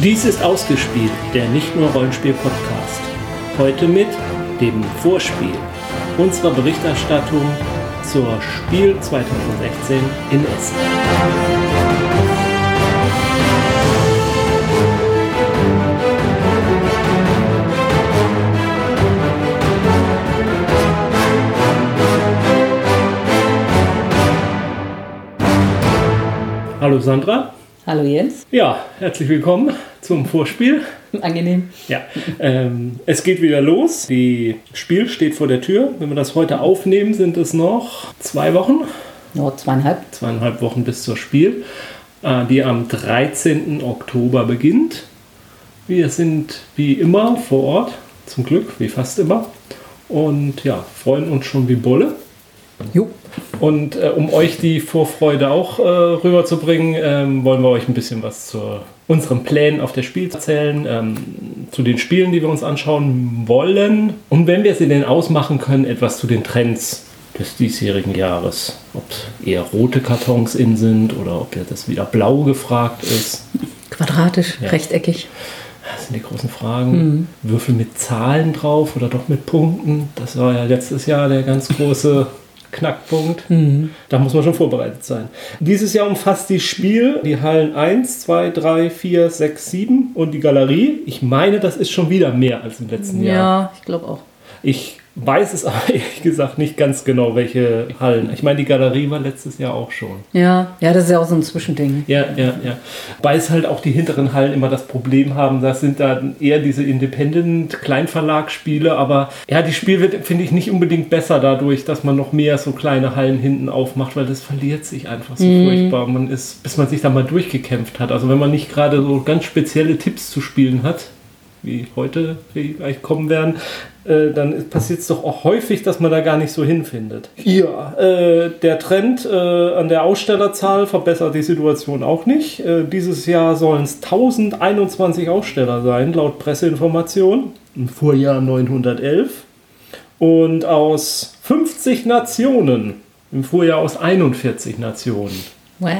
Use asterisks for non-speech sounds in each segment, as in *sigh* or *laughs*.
Dies ist ausgespielt, der nicht nur Rollenspiel-Podcast. Heute mit dem Vorspiel unserer Berichterstattung zur Spiel 2016 in Essen. Hallo Sandra. Hallo Jens. Ja, herzlich willkommen zum Vorspiel. Angenehm. Ja, ähm, es geht wieder los. Die Spiel steht vor der Tür. Wenn wir das heute aufnehmen, sind es noch zwei Wochen. Nur zweieinhalb. Zweieinhalb Wochen bis zur Spiel, äh, die am 13. Oktober beginnt. Wir sind wie immer vor Ort, zum Glück, wie fast immer. Und ja, freuen uns schon wie Bolle. Jo. Und äh, um euch die Vorfreude auch äh, rüberzubringen, ähm, wollen wir euch ein bisschen was zu unseren Plänen auf der Spiel erzählen, ähm, zu den Spielen, die wir uns anschauen wollen. Und wenn wir sie denn ausmachen können, etwas zu den Trends des diesjährigen Jahres. Ob eher rote Kartons in sind oder ob das wieder blau gefragt ist. Quadratisch, Ja. rechteckig. Das sind die großen Fragen. Würfel mit Zahlen drauf oder doch mit Punkten? Das war ja letztes Jahr der ganz große Knackpunkt. Da muss man schon vorbereitet sein. Dieses Jahr umfasst die Spiel die Hallen 1, 2, 3, 4, 6, 7 und die Galerie. Ich meine, das ist schon wieder mehr als im letzten Jahr. Ja, ich glaube auch. Ich weiß es *laughs* aber ehrlich gesagt nicht ganz genau, welche Hallen. Ich meine, die Galerie war letztes Jahr auch schon. Ja, ja, das ist ja auch so ein Zwischending. Ja, ja, ja. Weil es halt auch die hinteren Hallen immer das Problem haben, das sind dann eher diese Independent-Kleinverlagsspiele, aber ja, die Spiel wird, finde ich, nicht unbedingt besser dadurch, dass man noch mehr so kleine Hallen hinten aufmacht, weil das verliert sich einfach so furchtbar. Man ist, bis man sich da mal durchgekämpft hat. Also wenn man nicht gerade so ganz spezielle Tipps zu spielen hat, wie heute vielleicht kommen werden, äh, dann passiert es doch auch häufig, dass man da gar nicht so hinfindet. Ja, äh, der Trend äh, an der Ausstellerzahl verbessert die Situation auch nicht. Äh, dieses Jahr sollen es 1021 Aussteller sein, laut Presseinformation. Im Vorjahr 911. Und aus 50 Nationen. Im Vorjahr aus 41 Nationen. Wow.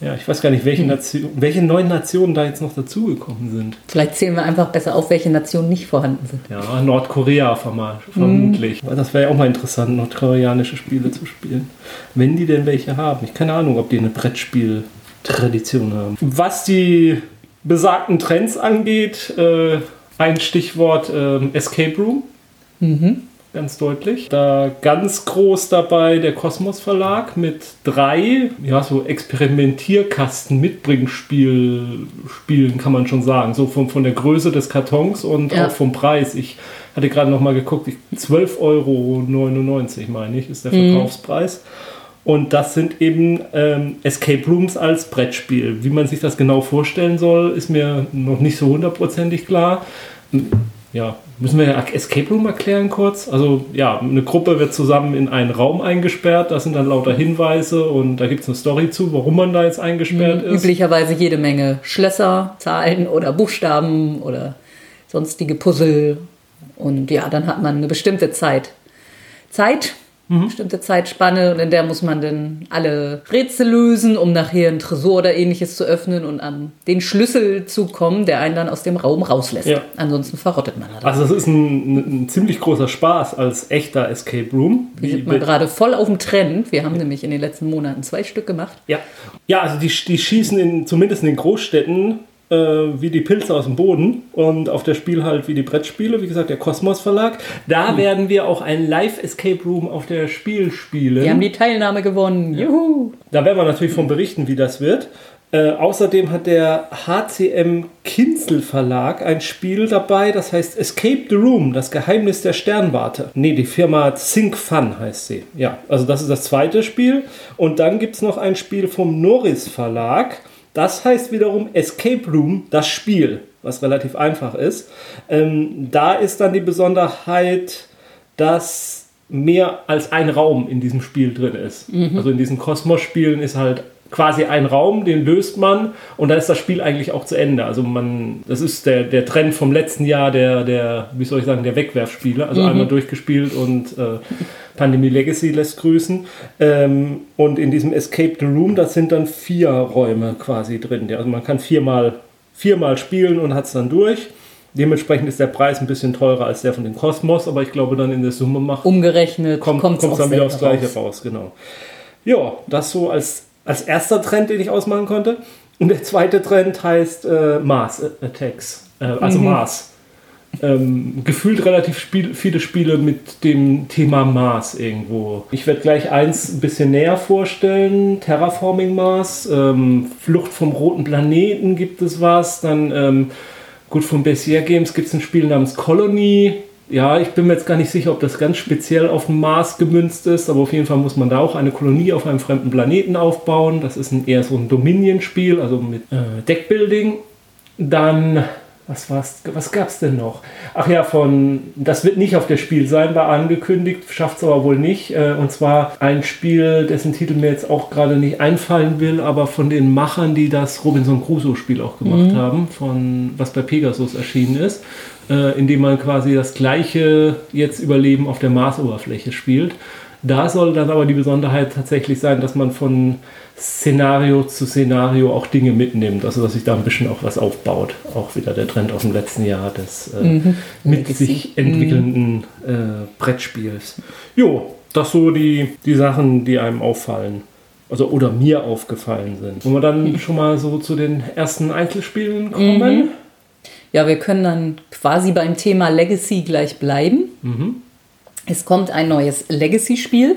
Ja, ich weiß gar nicht, welche, Nation, welche neuen Nationen da jetzt noch dazugekommen sind. Vielleicht zählen wir einfach besser auf, welche Nationen nicht vorhanden sind. Ja, Nordkorea vermutlich. Weil Das wäre ja auch mal interessant, nordkoreanische Spiele zu spielen. Wenn die denn welche haben. Ich keine Ahnung, ob die eine Brettspiel-Tradition haben. Was die besagten Trends angeht, äh, ein Stichwort ähm, Escape Room. Ganz deutlich. Da ganz groß dabei der Kosmos Verlag mit drei, ja, so Experimentierkasten Mitbringspiel Spielen kann man schon sagen. So von, von der Größe des Kartons und Ja. auch vom Preis. Ich hatte gerade noch mal geguckt, ich- 12,99 Euro meine ich, ist der Verkaufspreis. Und das sind eben ähm, Escape Rooms als Brettspiel. Wie man sich das genau vorstellen soll, ist mir noch nicht so hundertprozentig klar. Ja, müssen wir Escape Room erklären kurz? Also ja, eine Gruppe wird zusammen in einen Raum eingesperrt, da sind dann lauter Hinweise und da gibt es eine Story zu, warum man da jetzt eingesperrt ist. Üblicherweise jede Menge Schlösser, Zahlen oder Buchstaben oder sonstige Puzzle. Und ja, dann hat man eine bestimmte Zeit. Zeit, bestimmte Zeitspanne und in der muss man dann alle Rätsel lösen, um nachher einen Tresor oder ähnliches zu öffnen und an den Schlüssel zu kommen, der einen dann aus dem Raum rauslässt. Ja. Ansonsten verrottet man da. Also es ist ein, ein, ziemlich großer Spaß als echter Escape Room. Wir sind mal gerade voll auf dem Trend. Wir haben nämlich in den letzten Monaten zwei Stück gemacht. Ja, ja also die, die schießen in, zumindest in den Großstädten äh, wie die Pilze aus dem Boden und auf der Spiel halt wie die Brettspiele, wie gesagt, der Kosmos Verlag. Da werden wir auch ein Live-Escape Room auf der Spiel spielen. Wir haben die Teilnahme gewonnen. Juhu! Da werden wir natürlich von berichten, wie das wird. Äh, außerdem hat der HCM Kinzel Verlag ein Spiel dabei, das heißt Escape the Room, das Geheimnis der Sternwarte. Nee, die Firma Think Fun heißt sie. Ja, also das ist das zweite Spiel. Und dann gibt es noch ein Spiel vom Norris Verlag. Das heißt wiederum Escape Room, das Spiel, was relativ einfach ist. Ähm, da ist dann die Besonderheit, dass mehr als ein Raum in diesem Spiel drin ist. Also in diesen Kosmos-Spielen ist halt quasi ein Raum, den löst man und dann ist das Spiel eigentlich auch zu Ende. Also man, das ist der, der Trend vom letzten Jahr, der, der, wie soll ich sagen, der Wegwerfspiele. Also einmal durchgespielt und äh, Pandemie Legacy lässt grüßen. Ähm, und in diesem Escape the Room, das sind dann vier Räume quasi drin. Also man kann viermal viermal spielen und hat es dann durch. Dementsprechend ist der Preis ein bisschen teurer als der von den Cosmos, aber ich glaube dann in der Summe macht Umgerechnet kommt es dann wieder aufs Gleiche raus. Genau. Ja, das so als, als erster Trend, den ich ausmachen konnte. Und der zweite Trend heißt äh, Mars Attacks, äh, also Mars. Ähm, gefühlt relativ spiel, viele Spiele mit dem Thema Mars irgendwo. Ich werde gleich eins ein bisschen näher vorstellen. Terraforming Mars, ähm, Flucht vom roten Planeten gibt es was. Dann ähm, gut von Bezier Games gibt es ein Spiel namens Colony. Ja, ich bin mir jetzt gar nicht sicher, ob das ganz speziell auf den Mars gemünzt ist, aber auf jeden Fall muss man da auch eine Kolonie auf einem fremden Planeten aufbauen. Das ist ein, eher so ein Dominion-Spiel, also mit äh, Deckbuilding. Dann, was war's, was gab's denn noch? Ach ja, von, das wird nicht auf der Spiel sein, war angekündigt, schafft's aber wohl nicht. Äh, und zwar ein Spiel, dessen Titel mir jetzt auch gerade nicht einfallen will, aber von den Machern, die das Robinson Crusoe-Spiel auch gemacht haben, von was bei Pegasus erschienen ist äh, indem man quasi das gleiche jetzt Überleben auf der Marsoberfläche spielt. Da soll dann aber die Besonderheit tatsächlich sein, dass man von Szenario zu Szenario auch Dinge mitnimmt, also dass sich da ein bisschen auch was aufbaut. Auch wieder der Trend aus dem letzten Jahr des äh, mit Legacy. sich entwickelnden äh, Brettspiels. Jo, das so die, die Sachen, die einem auffallen. Also oder mir aufgefallen sind. Wollen wir dann schon mal so zu den ersten Einzelspielen kommen? Ja, wir können dann quasi beim Thema Legacy gleich bleiben. Es kommt ein neues Legacy-Spiel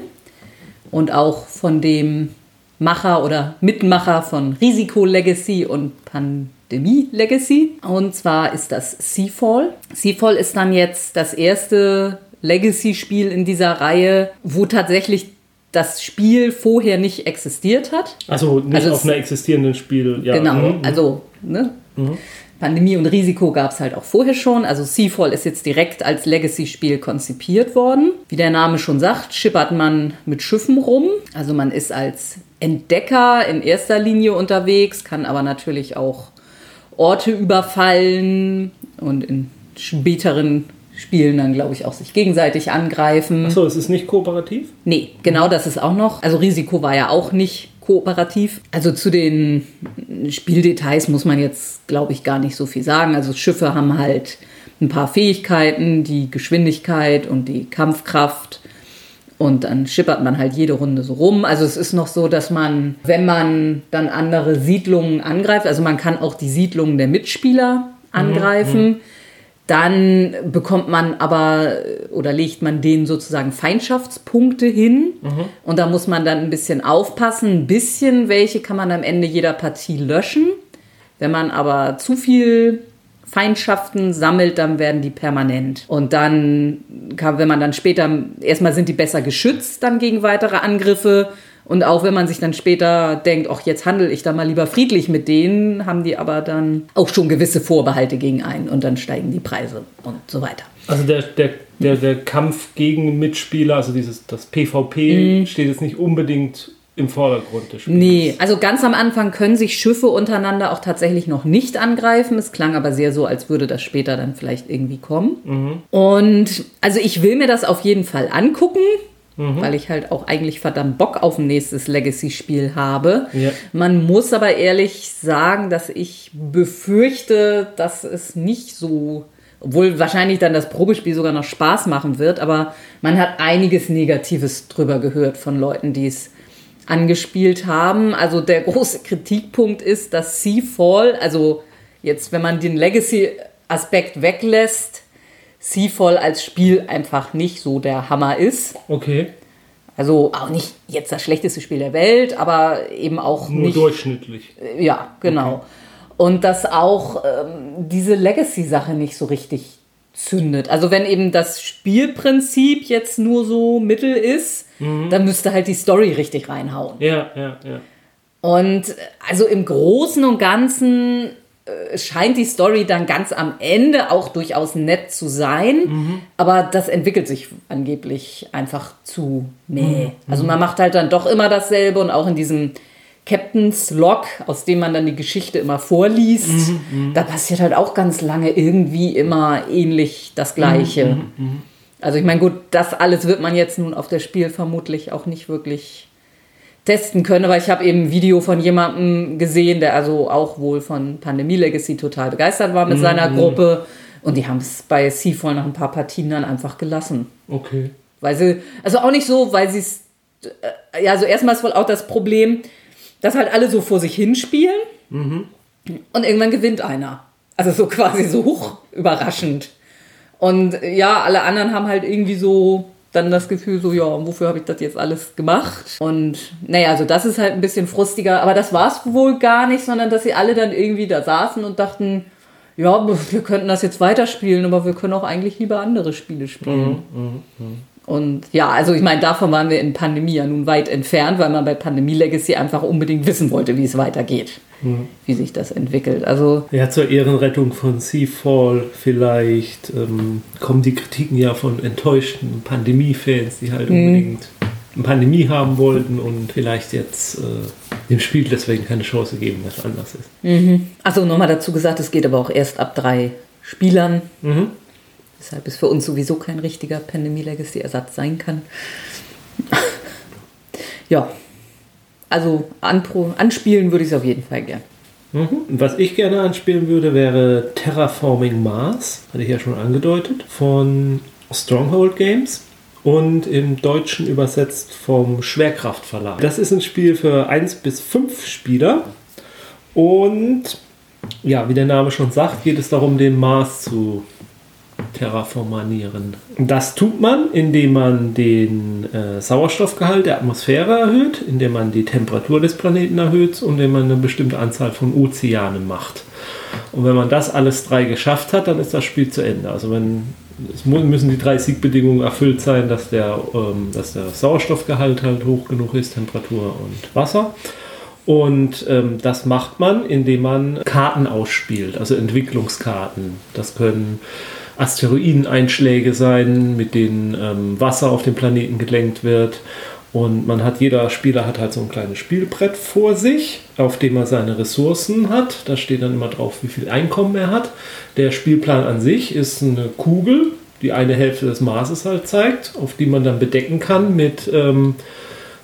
und auch von dem Macher oder Mitmacher von Risiko Legacy und Pandemie Legacy. Und zwar ist das Seafall. Seafall ist dann jetzt das erste Legacy-Spiel in dieser Reihe, wo tatsächlich das Spiel vorher nicht existiert hat. Also nicht Also auf einer existierenden Spiel. Ja. Genau, mhm. also ne? Pandemie und Risiko gab es halt auch vorher schon. Also Seafall ist jetzt direkt als Legacy-Spiel konzipiert worden. Wie der Name schon sagt, schippert man mit Schiffen rum. Also man ist als Entdecker in erster Linie unterwegs, kann aber natürlich auch Orte überfallen und in späteren Spielen dann, glaube ich, auch sich gegenseitig angreifen. Achso, es ist nicht kooperativ? Nee, genau das ist auch noch. Also Risiko war ja auch nicht kooperativ. Also zu den Spieldetails muss man jetzt, glaube ich, gar nicht so viel sagen. Also Schiffe haben halt ein paar Fähigkeiten, die Geschwindigkeit und die Kampfkraft. Und dann schippert man halt jede Runde so rum. Also es ist noch so, dass man, wenn man dann andere Siedlungen angreift, also man kann auch die Siedlungen der Mitspieler angreifen. Dann bekommt man aber oder legt man denen sozusagen Feindschaftspunkte hin. Und da muss man dann ein bisschen aufpassen. Ein bisschen, welche kann man am Ende jeder Partie löschen. Wenn man aber zu viel Feindschaften sammelt, dann werden die permanent. Und dann kann, wenn man dann später, erstmal sind die besser geschützt dann gegen weitere Angriffe. Und auch wenn man sich dann später denkt, ach, jetzt handle ich da mal lieber friedlich mit denen, haben die aber dann auch schon gewisse Vorbehalte gegen einen und dann steigen die Preise und so weiter. Also der, der, der, der Kampf gegen Mitspieler, also dieses das PvP, steht jetzt nicht unbedingt im Vordergrund des Spiels. Nee, also ganz am Anfang können sich Schiffe untereinander auch tatsächlich noch nicht angreifen. Es klang aber sehr so, als würde das später dann vielleicht irgendwie kommen. Und also ich will mir das auf jeden Fall angucken. Weil ich halt auch eigentlich verdammt Bock auf ein nächstes Legacy-Spiel habe. Ja. Man muss aber ehrlich sagen, dass ich befürchte, dass es nicht so, obwohl wahrscheinlich dann das Probespiel sogar noch Spaß machen wird, aber man hat einiges Negatives drüber gehört von Leuten, die es angespielt haben. Also der *laughs* große Kritikpunkt ist, dass Seafall, also jetzt, wenn man den Legacy-Aspekt weglässt, Seafall als Spiel einfach nicht so der Hammer ist. Okay, Also auch nicht jetzt das schlechteste Spiel der Welt, aber eben auch nur nicht. durchschnittlich. Ja, genau. Und dass auch ähm, diese Legacy-Sache nicht so richtig zündet. Also wenn eben das Spielprinzip jetzt nur so mittel ist, dann müsste halt die Story richtig reinhauen. Ja, ja, ja. Und äh, also im Großen und Ganzen scheint die Story dann ganz am Ende auch durchaus nett zu sein, aber das entwickelt sich angeblich einfach zu meh. Also man macht halt dann doch immer dasselbe und auch in diesem Captain's Log, aus dem man dann die Geschichte immer vorliest, da passiert halt auch ganz lange irgendwie immer ähnlich das Gleiche. Also ich meine, gut, das alles wird man jetzt nun auf das Spiel vermutlich auch nicht wirklich testen können, aber ich habe eben ein Video von jemandem gesehen, der also auch wohl von Pandemie Legacy total begeistert war mit Mhm. seiner Gruppe und die haben es bei Seafall nach ein paar Partien dann einfach gelassen. Okay. Weil sie, also auch nicht so, weil sie es, äh, ja, also erstmal ist wohl auch das Problem, dass halt alle so vor sich hinspielen und irgendwann gewinnt einer. Also so quasi so hoch überraschend. Und ja, alle anderen haben halt irgendwie so dann das Gefühl, so, ja, wofür habe ich das jetzt alles gemacht? Und naja, also das ist halt ein bisschen frustiger, aber das war es wohl gar nicht, sondern dass sie alle dann irgendwie da saßen und dachten, ja, wir könnten das jetzt weiterspielen, aber wir können auch eigentlich lieber andere Spiele spielen. Und ja, also ich meine, davon waren wir in Pandemie ja nun weit entfernt, weil man bei Pandemie Legacy einfach unbedingt wissen wollte, wie es weitergeht, wie sich das entwickelt. Also Ja, zur Ehrenrettung von Seafall vielleicht ähm, kommen die Kritiken ja von enttäuschten Pandemie-Fans, die halt unbedingt eine Pandemie haben wollten und vielleicht jetzt äh, dem Spiel deswegen keine Chance geben, was anders ist. Also nochmal dazu gesagt, es geht aber auch erst ab drei Spielern. Deshalb ist für uns sowieso kein richtiger Pandemie Legacy Ersatz sein kann. ja, also anpro anspielen würde ich es auf jeden Fall gern. Mhm. Was ich gerne anspielen würde, wäre Terraforming Mars, hatte ich ja schon angedeutet, von Stronghold Games und im Deutschen übersetzt vom Schwerkraft Verlag. Das ist ein Spiel für 1 bis 5 Spieler und ja, wie der Name schon sagt, geht es darum, den Mars zu terraformanieren. Das tut man, indem man den äh, Sauerstoffgehalt der Atmosphäre erhöht, indem man die Temperatur des Planeten erhöht und indem man eine bestimmte Anzahl von Ozeanen macht. Und wenn man das alles drei geschafft hat, dann ist das Spiel zu Ende. Also wenn es müssen die drei Siegbedingungen erfüllt sein, dass der, ähm, dass der Sauerstoffgehalt halt hoch genug ist, Temperatur und Wasser. Und ähm, das macht man, indem man Karten ausspielt, also Entwicklungskarten. Das können Asteroideneinschläge sein, mit denen ähm, Wasser auf dem Planeten gelenkt wird. Und man hat, jeder Spieler hat halt so ein kleines Spielbrett vor sich, auf dem er seine Ressourcen hat. Da steht dann immer drauf, wie viel Einkommen er hat. Der Spielplan an sich ist eine Kugel, die eine Hälfte des Marses halt zeigt, auf die man dann bedecken kann mit, ähm,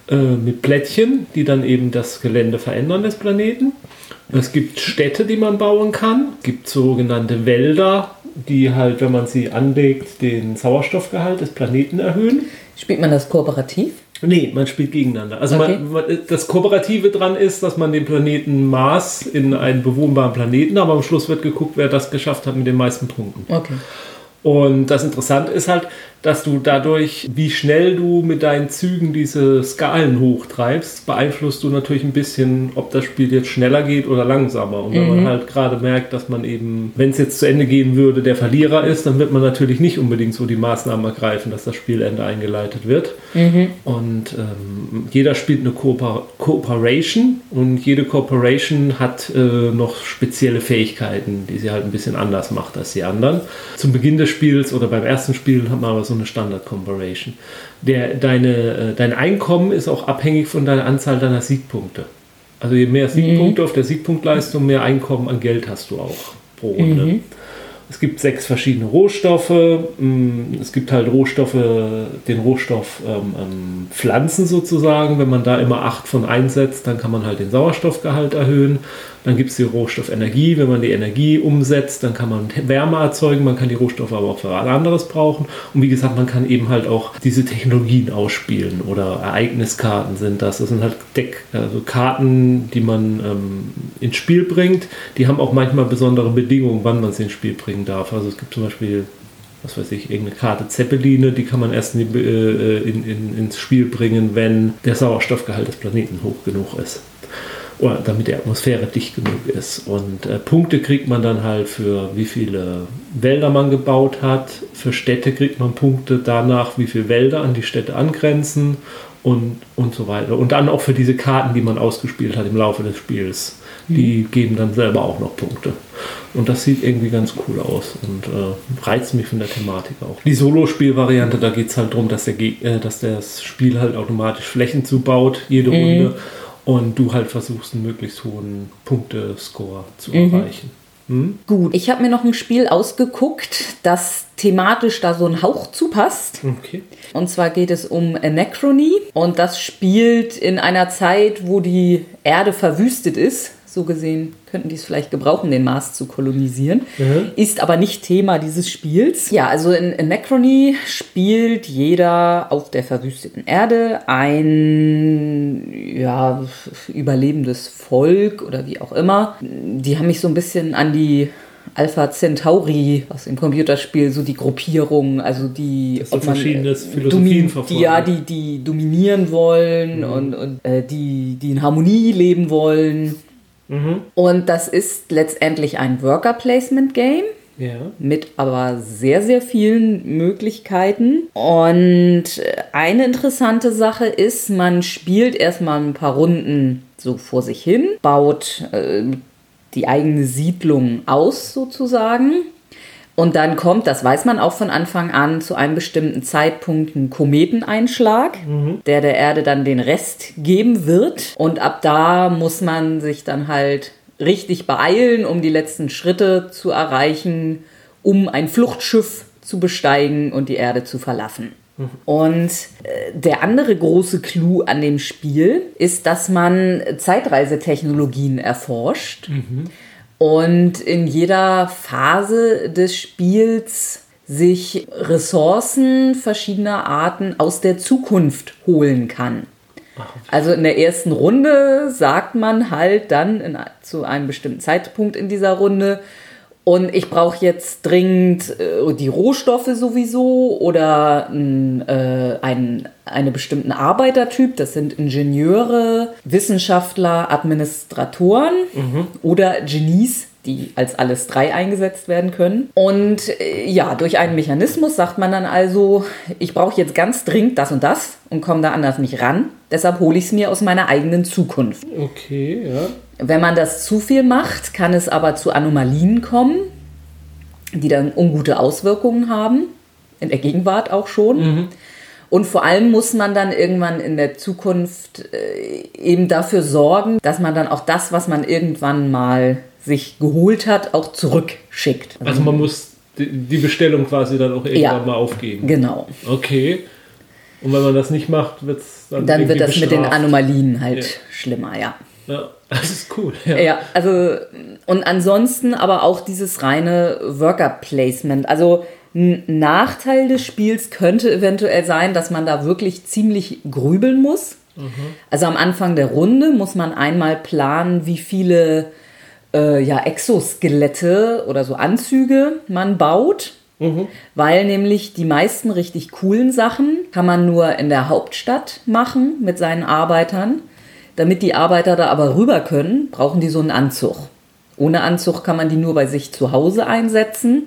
äh, mit Plättchen, die dann eben das Gelände verändern des Planeten. Es gibt Städte, die man bauen kann. Es gibt sogenannte Wälder, die halt, wenn man sie anlegt, den Sauerstoffgehalt des Planeten erhöhen. Spielt man das kooperativ? Nee, man spielt gegeneinander. Also Okay. man, man, das Kooperative dran ist, dass man den Planeten Mars in einen bewohnbaren Planeten, aber am Schluss wird geguckt, wer das geschafft hat mit den meisten Punkten. Okay. Und das Interessante ist halt, dass du dadurch, wie schnell du mit deinen Zügen diese Skalen hochtreibst, beeinflusst du natürlich ein bisschen, ob das Spiel jetzt schneller geht oder langsamer. Und wenn man halt gerade merkt, dass man eben, wenn es jetzt zu Ende gehen würde, der Verlierer ist, dann wird man natürlich nicht unbedingt so die Maßnahmen ergreifen, dass das Spielende eingeleitet wird. Und ähm, jeder spielt eine Kooper Cooperation und jede Cooperation hat äh, noch spezielle Fähigkeiten, die sie halt ein bisschen anders macht als die anderen. Zum Beginn des Spiels oder beim ersten Spiel hat man aber so eine Standard Cooperation. Der, deine, äh, dein Einkommen ist auch abhängig von der Anzahl deiner Siegpunkte. Also je mehr Siegpunkte auf der Siegpunktleistung, mehr Einkommen an Geld hast du auch pro Runde. Es gibt sechs verschiedene Rohstoffe. Mm, Es gibt halt Rohstoffe, den Rohstoff ähm, ähm, Pflanzen sozusagen. Wenn man da immer acht von einsetzt, dann kann man halt den Sauerstoffgehalt erhöhen. Dann gibt es die Rohstoff Energie. Wenn man die Energie umsetzt, dann kann man Wärme erzeugen. Man kann die Rohstoffe aber auch für anderes brauchen. Und wie gesagt, man kann eben halt auch diese Technologien ausspielen oder Ereigniskarten sind das. Das sind halt Deck, also Karten, die man ähm, ins Spiel bringt. Die haben auch manchmal besondere Bedingungen, wann man sie ins Spiel bringen darf. Also es gibt zum Beispiel was weiß ich, irgendeine Karte Zeppeline, die kann man erst in die, äh, in, in, ins Spiel bringen, wenn der Sauerstoffgehalt des Planeten hoch genug ist. Oder damit die Atmosphäre dicht genug ist. Und äh, Punkte kriegt man dann halt für wie viele Wälder man gebaut hat. Für Städte kriegt man Punkte danach, wie viele Wälder an die Städte angrenzen und, und so weiter. Und dann auch für diese Karten, die man ausgespielt hat im Laufe des Spiels. Die geben dann selber auch noch Punkte. Und das sieht irgendwie ganz cool aus und äh, reizt mich von der Thematik auch. Die Solo-Spielvariante, da geht es halt darum, dass, der äh, dass das Spiel halt automatisch Flächen zubaut, jede Runde. Und du halt versuchst, einen möglichst hohen Punktescore zu erreichen. Gut, ich habe mir noch ein Spiel ausgeguckt, das thematisch da so ein Hauch zupasst. Okay. Und zwar geht es um Anachrony und das spielt in einer Zeit, wo die Erde verwüstet ist. So gesehen könnten die es vielleicht gebrauchen, den Mars zu kolonisieren. Mhm. Ist aber nicht Thema dieses Spiels. Ja, also in Anachrony spielt jeder auf der verwüsteten Erde ein ja, überlebendes Volk oder wie auch immer. Die haben mich so ein bisschen an die Alpha Centauri, was im Computerspiel so die Gruppierung, also die Dass so verschiedene äh, Philosophien verfolgen. die, ja, die, die dominieren wollen und, und äh, die, die in Harmonie leben wollen. Und das ist letztendlich ein Worker Placement Game Ja. mit aber sehr, sehr vielen Möglichkeiten. Und eine interessante Sache ist, man spielt erstmal ein paar Runden so vor sich hin, baut äh, die eigene Siedlung aus sozusagen. Und dann kommt, das weiß man auch von Anfang an, zu einem bestimmten Zeitpunkt ein Kometeneinschlag, der der Erde dann den Rest geben wird. Und ab da muss man sich dann halt richtig beeilen, um die letzten Schritte zu erreichen, um ein Fluchtschiff zu besteigen und die Erde zu verlassen. Und äh, der andere große Clou an dem Spiel ist, dass man Zeitreisetechnologien erforscht und in jeder Phase des Spiels sich Ressourcen verschiedener Arten aus der Zukunft holen kann. Also in der ersten Runde sagt man halt dann in, zu einem bestimmten Zeitpunkt in dieser Runde, und ich brauche jetzt dringend äh, die Rohstoffe sowieso oder äh, einen, einen bestimmten Arbeitertyp. Das sind Ingenieure, Wissenschaftler, Administratoren oder Genies, die als alles drei eingesetzt werden können. Und äh, ja, durch einen Mechanismus sagt man dann also, ich brauche jetzt ganz dringend das und das und komme da anders nicht ran. Deshalb hole ich es mir aus meiner eigenen Zukunft. Okay, ja. Wenn man das zu viel macht, kann es aber zu Anomalien kommen, die dann ungute Auswirkungen haben, in der Gegenwart auch schon. Und vor allem muss man dann irgendwann in der Zukunft äh, eben dafür sorgen, dass man dann auch das, was man irgendwann mal sich geholt hat, auch zurückschickt. Also man muss die, Bestellung quasi dann auch irgendwann Ja. mal aufgeben. Genau. Okay. Und wenn man das nicht macht, wird es dann Dann wird das mit den bestraft. Anomalien halt Ja. schlimmer, ja. Ja, das ist cool. Ja. Ja, also und ansonsten aber auch dieses reine Worker Placement. Also ein Nachteil des Spiels könnte eventuell sein, dass man da wirklich ziemlich grübeln muss. Also am Anfang der Runde muss man einmal planen, wie viele äh, ja, Exoskelette oder so Anzüge man baut. Weil nämlich die meisten richtig coolen Sachen kann man nur in der Hauptstadt machen mit seinen Arbeitern. Damit die Arbeiter da aber rüber können, brauchen die so einen Anzug. Ohne Anzug kann man die nur bei sich zu Hause einsetzen.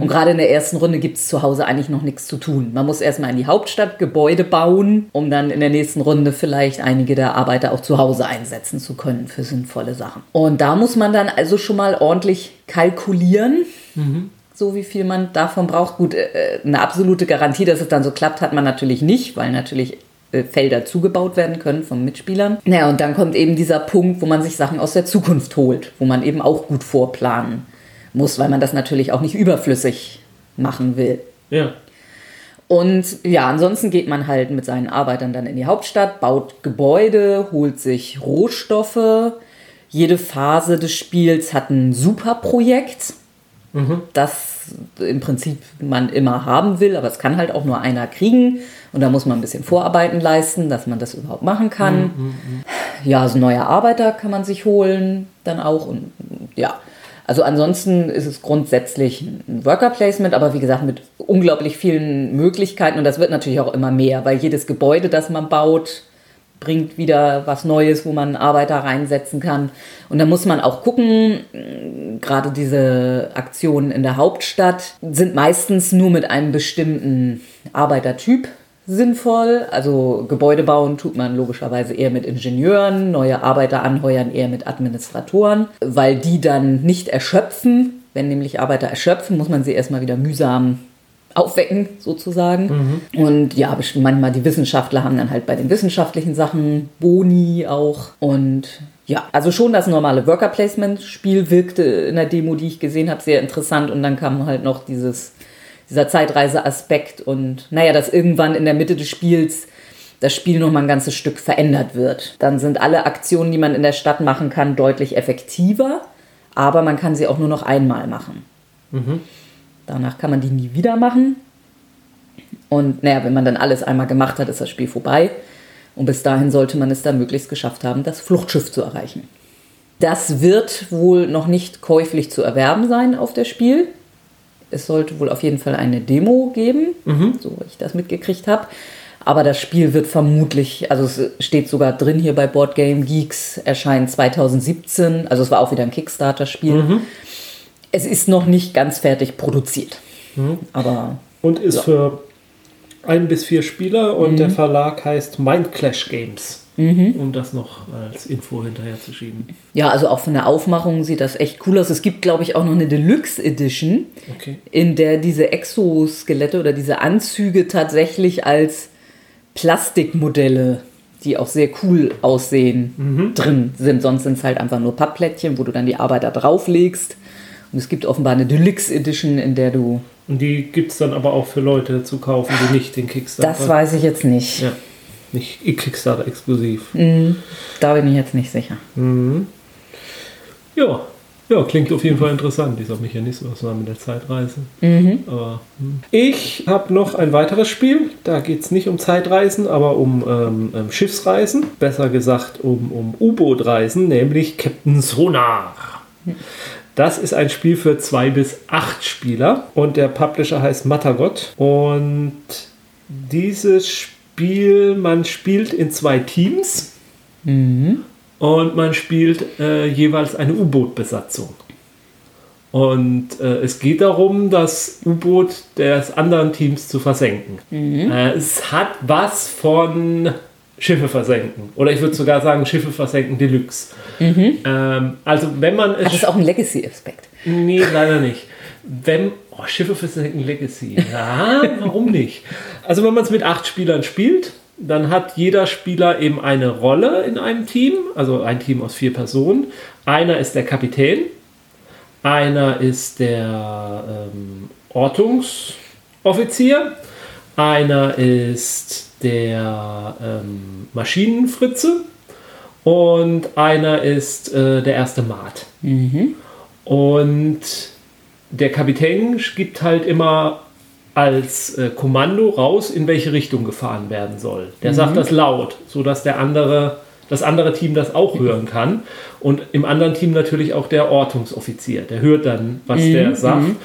Und gerade in der ersten Runde gibt es zu Hause eigentlich noch nichts zu tun. Man muss erstmal in die Hauptstadt Gebäude bauen, um dann in der nächsten Runde vielleicht einige der Arbeiter auch zu Hause einsetzen zu können für sinnvolle Sachen. Und da muss man dann also schon mal ordentlich kalkulieren, so wie viel man davon braucht. Gut, äh, eine absolute Garantie, dass es dann so klappt, hat man natürlich nicht, weil natürlich äh, Felder zugebaut werden können von Mitspielern. Naja, und dann kommt eben dieser Punkt, wo man sich Sachen aus der Zukunft holt, wo man eben auch gut vorplanen muss, weil man das natürlich auch nicht überflüssig machen will. ja. Und ja, ansonsten geht man halt mit seinen Arbeitern dann in die Hauptstadt, baut Gebäude, holt sich Rohstoffe. Jede Phase des Spiels hat ein Superprojekt, das im Prinzip man immer haben will, aber es kann halt auch nur einer kriegen. Und da muss man ein bisschen Vorarbeiten leisten, dass man das überhaupt machen kann. Ja, also neue Arbeiter kann man sich holen dann auch. Und ja, also ansonsten ist es grundsätzlich ein Worker Placement, aber wie gesagt mit unglaublich vielen Möglichkeiten. Und das wird natürlich auch immer mehr, weil jedes Gebäude, das man baut, bringt wieder was Neues, wo man Arbeiter reinsetzen kann. Und da muss man auch gucken, gerade diese Aktionen in der Hauptstadt sind meistens nur mit einem bestimmten Arbeitertyp sinnvoll. Also Gebäude bauen tut man logischerweise eher mit Ingenieuren, neue Arbeiter anheuern eher mit Administratoren, weil die dann nicht erschöpfen. Wenn nämlich Arbeiter erschöpfen, muss man sie erstmal wieder mühsam aufwecken, sozusagen. Und ja, manchmal die Wissenschaftler haben dann halt bei den wissenschaftlichen Sachen Boni auch. Und Ja, also schon das normale Worker Placement Spiel wirkte in der Demo, die ich gesehen habe, sehr interessant und dann kam halt noch dieses dieser Zeitreise-Aspekt und naja, dass irgendwann in der Mitte des Spiels das Spiel noch mal ein ganzes Stück verändert wird. Dann sind alle Aktionen, die man in der Stadt machen kann, deutlich effektiver, aber man kann sie auch nur noch einmal machen. Mhm. Danach kann man die nie wieder machen. Und naja, wenn man dann alles einmal gemacht hat, ist das Spiel vorbei. Und bis dahin sollte man es dann möglichst geschafft haben, das Fluchtschiff zu erreichen. Das wird wohl noch nicht käuflich zu erwerben sein auf der Spiel es sollte wohl auf jeden Fall eine Demo geben, mhm. so ich das mitgekriegt habe. Aber das Spiel wird vermutlich, also es steht sogar drin hier bei Board Game Geeks, erscheint 2017. Also es war auch wieder ein Kickstarter-Spiel. Mhm. Es ist noch nicht ganz fertig produziert. Mhm. Aber. Und ist ja. für ein bis vier Spieler und der mhm. Verlag heißt Mind Clash Games. Mhm. Um das noch als Info hinterher zu schieben. Ja, also auch von der Aufmachung sieht das echt cool aus. Es gibt, glaube ich, auch noch eine Deluxe Edition, okay. in der diese Exoskelette oder diese Anzüge tatsächlich als Plastikmodelle, die auch sehr cool aussehen, mhm. drin sind. Sonst sind es halt einfach nur Pappplättchen, wo du dann die Arbeit da drauflegst. Und es gibt offenbar eine Deluxe Edition, in der du. Und die gibt es dann aber auch für Leute zu kaufen, die nicht den Kickstarter. Das weiß ich jetzt nicht. Ja. Nicht Kickstarter exklusiv. Mhm. Da bin ich jetzt nicht sicher. Mhm. Ja. Ja, klingt auf jeden Fall interessant, dieser Mechanismus mit der Zeitreise. Mhm. Aber, hm. Ich habe noch ein weiteres Spiel. Da geht es nicht um Zeitreisen, aber um ähm, ähm, Schiffsreisen. Besser gesagt um, um U-Boot-Reisen, nämlich Captain Sonar. Das ist ein Spiel für zwei bis acht Spieler und der Publisher heißt Matagot. Und dieses Spiel Spiel, man spielt in zwei Teams mhm. und man spielt äh, jeweils eine U-Boot-Besatzung. Und äh, es geht darum, das U-Boot des anderen Teams zu versenken. Mhm. Äh, es hat was von Schiffe versenken. Oder ich würde sogar sagen, Schiffe versenken Deluxe. Mhm. Ähm, also wenn man es. Hat das auch einen Legacy-Aspekt? Nee, leider nicht. Wenn, oh, Schiffe versenken Legacy. Ja, *laughs* warum nicht? Also wenn man es mit acht Spielern spielt, dann hat jeder Spieler eben eine Rolle in einem Team, also ein Team aus vier Personen. Einer ist der Kapitän, einer ist der ähm, Ortungsoffizier, einer ist der ähm, Maschinenfritze und einer ist äh, der erste Maat. Mhm. Und der Kapitän gibt halt immer als äh, Kommando raus, in welche Richtung gefahren werden soll. Der mhm. sagt das laut, sodass der andere, das andere Team das auch hören kann. Und im anderen Team natürlich auch der Ortungsoffizier. Der hört dann, was mhm. der sagt. Mhm.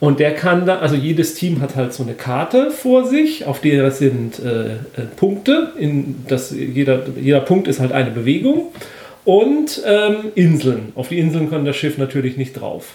Und der kann da, also jedes Team hat halt so eine Karte vor sich, auf der sind äh, äh, Punkte. In das, jeder, jeder Punkt ist halt eine Bewegung. Und ähm, Inseln. Auf die Inseln kann das Schiff natürlich nicht drauf.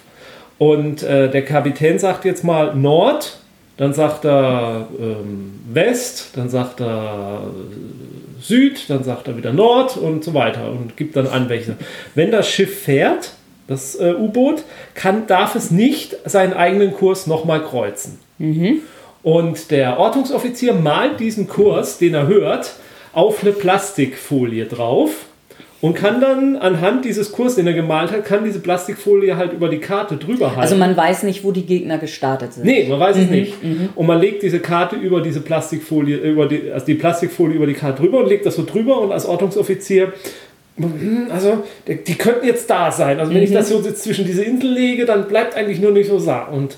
Und äh, der Kapitän sagt jetzt mal Nord dann sagt er ähm, West, dann sagt er äh, Süd, dann sagt er wieder Nord und so weiter und gibt dann an, welche. Wenn das Schiff fährt, das äh, U-Boot, kann, darf es nicht seinen eigenen Kurs nochmal kreuzen. Mhm. Und der Ortungsoffizier malt diesen Kurs, den er hört, auf eine Plastikfolie drauf und kann dann anhand dieses Kurs, den er gemalt hat, kann diese Plastikfolie halt über die Karte drüber halten. Also man weiß nicht, wo die Gegner gestartet sind. Nee, man weiß mhm, es nicht. Mhm. Und man legt diese Karte über diese Plastikfolie, über die, also die Plastikfolie über die Karte drüber und legt das so drüber und als Ortungsoffizier hm, also, die könnten jetzt da sein. Also, wenn mhm. ich das so zwischen diese Insel lege, dann bleibt eigentlich nur nicht so sah. Und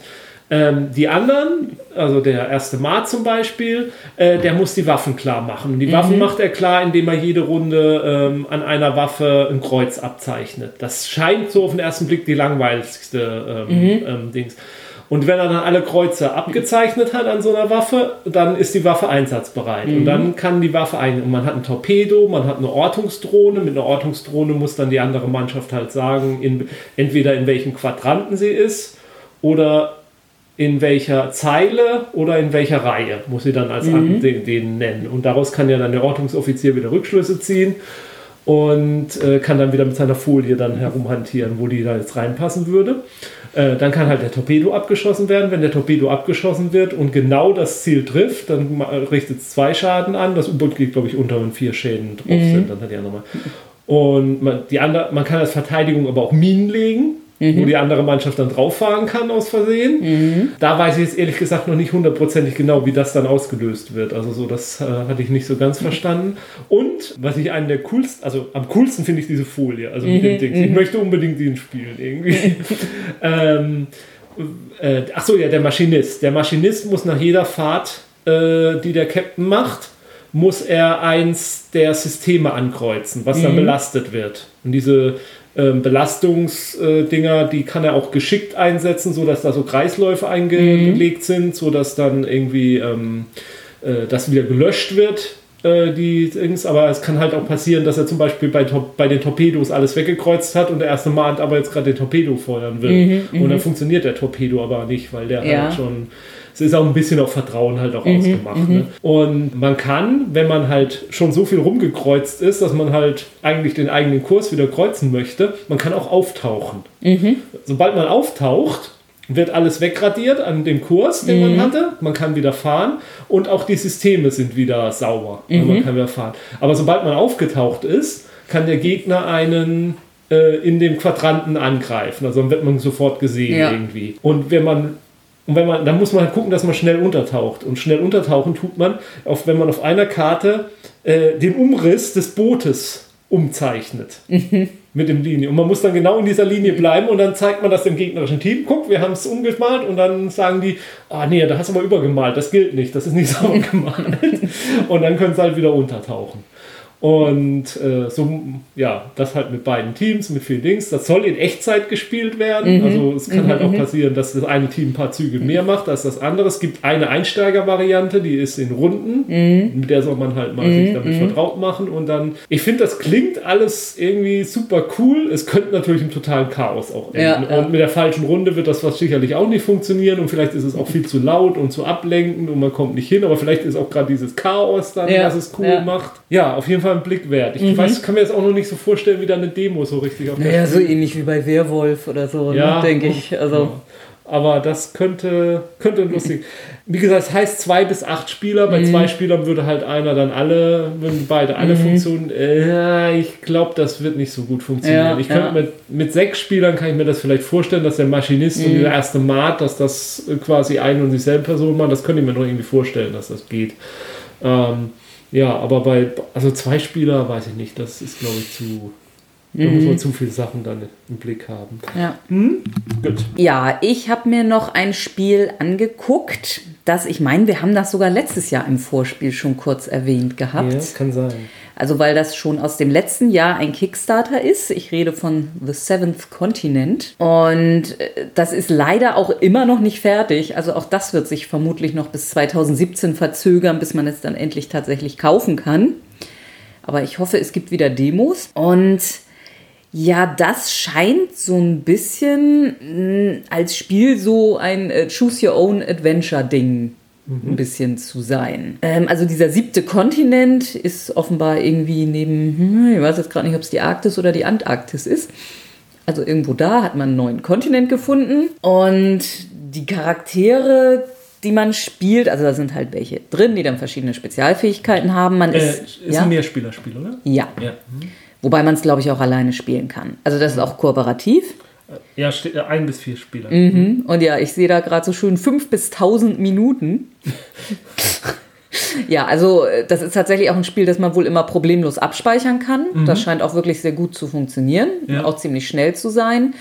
ähm, die anderen, also der erste Mart zum Beispiel, äh, der muss die Waffen klar machen. Und die mhm. Waffen macht er klar, indem er jede Runde ähm, an einer Waffe ein Kreuz abzeichnet. Das scheint so auf den ersten Blick die langweiligste ähm, mhm. Ähm, Dings. Und wenn er dann alle Kreuze abgezeichnet hat an so einer Waffe, dann ist die Waffe einsatzbereit. Mhm. Und dann kann die Waffe ein. Und man hat ein Torpedo, man hat eine Ortungsdrohne. Mit einer Ortungsdrohne muss dann die andere Mannschaft halt sagen, in, entweder in welchem Quadranten sie ist oder in welcher Zeile oder in welcher Reihe, muss sie dann als mhm. den, den, nennen. Und daraus kann ja dann der Ortungsoffizier wieder Rückschlüsse ziehen und äh, kann dann wieder mit seiner Folie dann herumhantieren, wo die da jetzt reinpassen würde. Äh, dann kann halt der Torpedo abgeschossen werden. Wenn der Torpedo abgeschossen wird und genau das Ziel trifft, dann richtet es zwei Schaden an. Das U-Boot geht, glaube ich, unter, wenn vier Schäden drauf mhm. sind. Dann hat er nochmal. Und man, die andere, man kann als Verteidigung aber auch Minen legen, wo die andere Mannschaft dann drauf fahren kann aus Versehen. Da weiß ich jetzt ehrlich gesagt noch nicht hundertprozentig genau, wie das dann ausgelöst wird. Also so, das äh, hatte ich nicht so ganz verstanden. Und was ich einen der coolsten, also am coolsten finde ich diese Folie, also mit dem Ding. Ich möchte unbedingt den spielen irgendwie. *laughs* ähm, äh, ach so, ja, der Maschinist. Der Maschinist muss nach jeder Fahrt, äh, die der Captain macht, muss er eins der Systeme ankreuzen, was dann belastet wird. Und diese ähm, Belastungsdinger, die kann er auch geschickt einsetzen, sodass da so Kreisläufe eingelegt sind, sodass dann irgendwie ähm, äh, das wieder gelöscht wird. äh, Die Dings, aber es kann halt auch passieren, dass er zum Beispiel bei, bei den Torpedos alles weggekreuzt hat und der erste Mahnt aber jetzt gerade den Torpedo feuern will. und dann funktioniert der Torpedo aber nicht, weil der Ja. halt schon es ist auch ein bisschen auf Vertrauen halt auch ausgemacht. Ne? Und man kann, wenn man halt schon so viel rumgekreuzt ist, dass man halt eigentlich den eigenen Kurs wieder kreuzen möchte, man kann auch auftauchen. Sobald man auftaucht, wird alles wegradiert an dem Kurs, den man hatte. Man kann wieder fahren und auch die Systeme sind wieder sauber. Also Man kann wieder fahren. Aber sobald man aufgetaucht ist, kann der Gegner einen äh, in dem Quadranten angreifen. Also dann wird man sofort gesehen Ja. irgendwie. Und wenn man und wenn man, dann muss man halt gucken, dass man schnell untertaucht. Und schnell untertauchen tut man, auf, wenn man auf einer Karte äh, den Umriss des Bootes umzeichnet. Mit dem Linie. Und man muss dann genau in dieser Linie bleiben und dann zeigt man das dem gegnerischen Team. Guck, wir haben es umgemalt und dann sagen die, ah nee, da hast du aber übergemalt, das gilt nicht, das ist nicht *laughs* sauber gemalt. und dann können sie halt wieder untertauchen. Und äh, so, ja, das halt mit beiden Teams, mit vielen Dings. Das soll in Echtzeit gespielt werden. Also es kann halt auch passieren, dass das eine Team ein paar Züge mehr macht als das andere. Es gibt eine Einsteiger-Variante, die ist in Runden. Mit der soll man halt mal sich damit vertraut machen. Und dann, ich finde, das klingt alles irgendwie super cool. Es könnte natürlich im totalen Chaos auch enden. Ja, ja. Und mit der falschen Runde wird das was sicherlich auch nicht funktionieren. Und vielleicht ist es auch viel zu laut und zu ablenkend und man kommt nicht hin. Aber vielleicht ist auch gerade dieses Chaos dann, Ja, was es cool macht. Ja, auf jeden Fall ein Blick wert. Ich Mhm. weiß, kann mir jetzt auch noch nicht so vorstellen, wie da eine Demo so richtig auf Naja, so ähnlich wie bei Werwolf oder so, Ja, ne, denke ich. Also, Ja. Aber das könnte, könnte lustig. Wie gesagt, es heißt zwei bis acht Spieler. Mhm. Bei zwei Spielern würde halt einer dann alle, wenn beide alle Funktionen. Äh, ich glaube, das wird nicht so gut funktionieren. Ja, ich könnte ja. mit, mit sechs Spielern kann ich mir das vielleicht vorstellen, dass der Maschinist Mhm. und der erste Mat, dass das äh, quasi eine und dieselbe Person machen. Das könnte ich mir noch irgendwie vorstellen, dass das geht. Ähm, ja, aber bei also zwei Spieler weiß ich nicht. Das ist glaube ich zu. Da muss Mhm. man zu viele Sachen dann im Blick haben. ja. Gut. Ja, ich habe mir noch ein Spiel angeguckt, das ich meine, wir haben das sogar letztes Jahr im Vorspiel schon kurz erwähnt gehabt. Ja, kann sein. Also weil das schon aus dem letzten Jahr ein Kickstarter ist. Ich rede von The Seventh Continent. Und äh, das ist leider auch immer noch nicht fertig. Also auch das wird sich vermutlich noch bis 2017 verzögern, bis man es dann endlich tatsächlich kaufen kann. Aber ich hoffe, es gibt wieder Demos. Und ja, das scheint so ein bisschen mh, als Spiel so ein äh, Choose Your Own Adventure Ding ein bisschen zu sein. Ähm, also dieser siebte Kontinent ist offenbar irgendwie neben, hm, ich weiß jetzt gerade nicht, ob es die Arktis oder die Antarktis ist. Also irgendwo da hat man einen neuen Kontinent gefunden und die Charaktere, die man spielt, also da sind halt welche drin, die dann verschiedene Spezialfähigkeiten haben. Man Äh, ist, ist ja, ein Mehrspielerspiel, oder? ja, Ja. wobei man es glaube ich auch alleine spielen kann. Also das ist auch kooperativ. Ja, steht äh, ein bis vier Spieler. Mhm. Und ja, ich sehe da gerade so schön fünf bis tausend Minuten. *laughs* ja, also äh, das ist tatsächlich auch ein Spiel, das man wohl immer problemlos abspeichern kann. Das scheint auch wirklich sehr gut zu funktionieren Ja. und auch ziemlich schnell zu sein.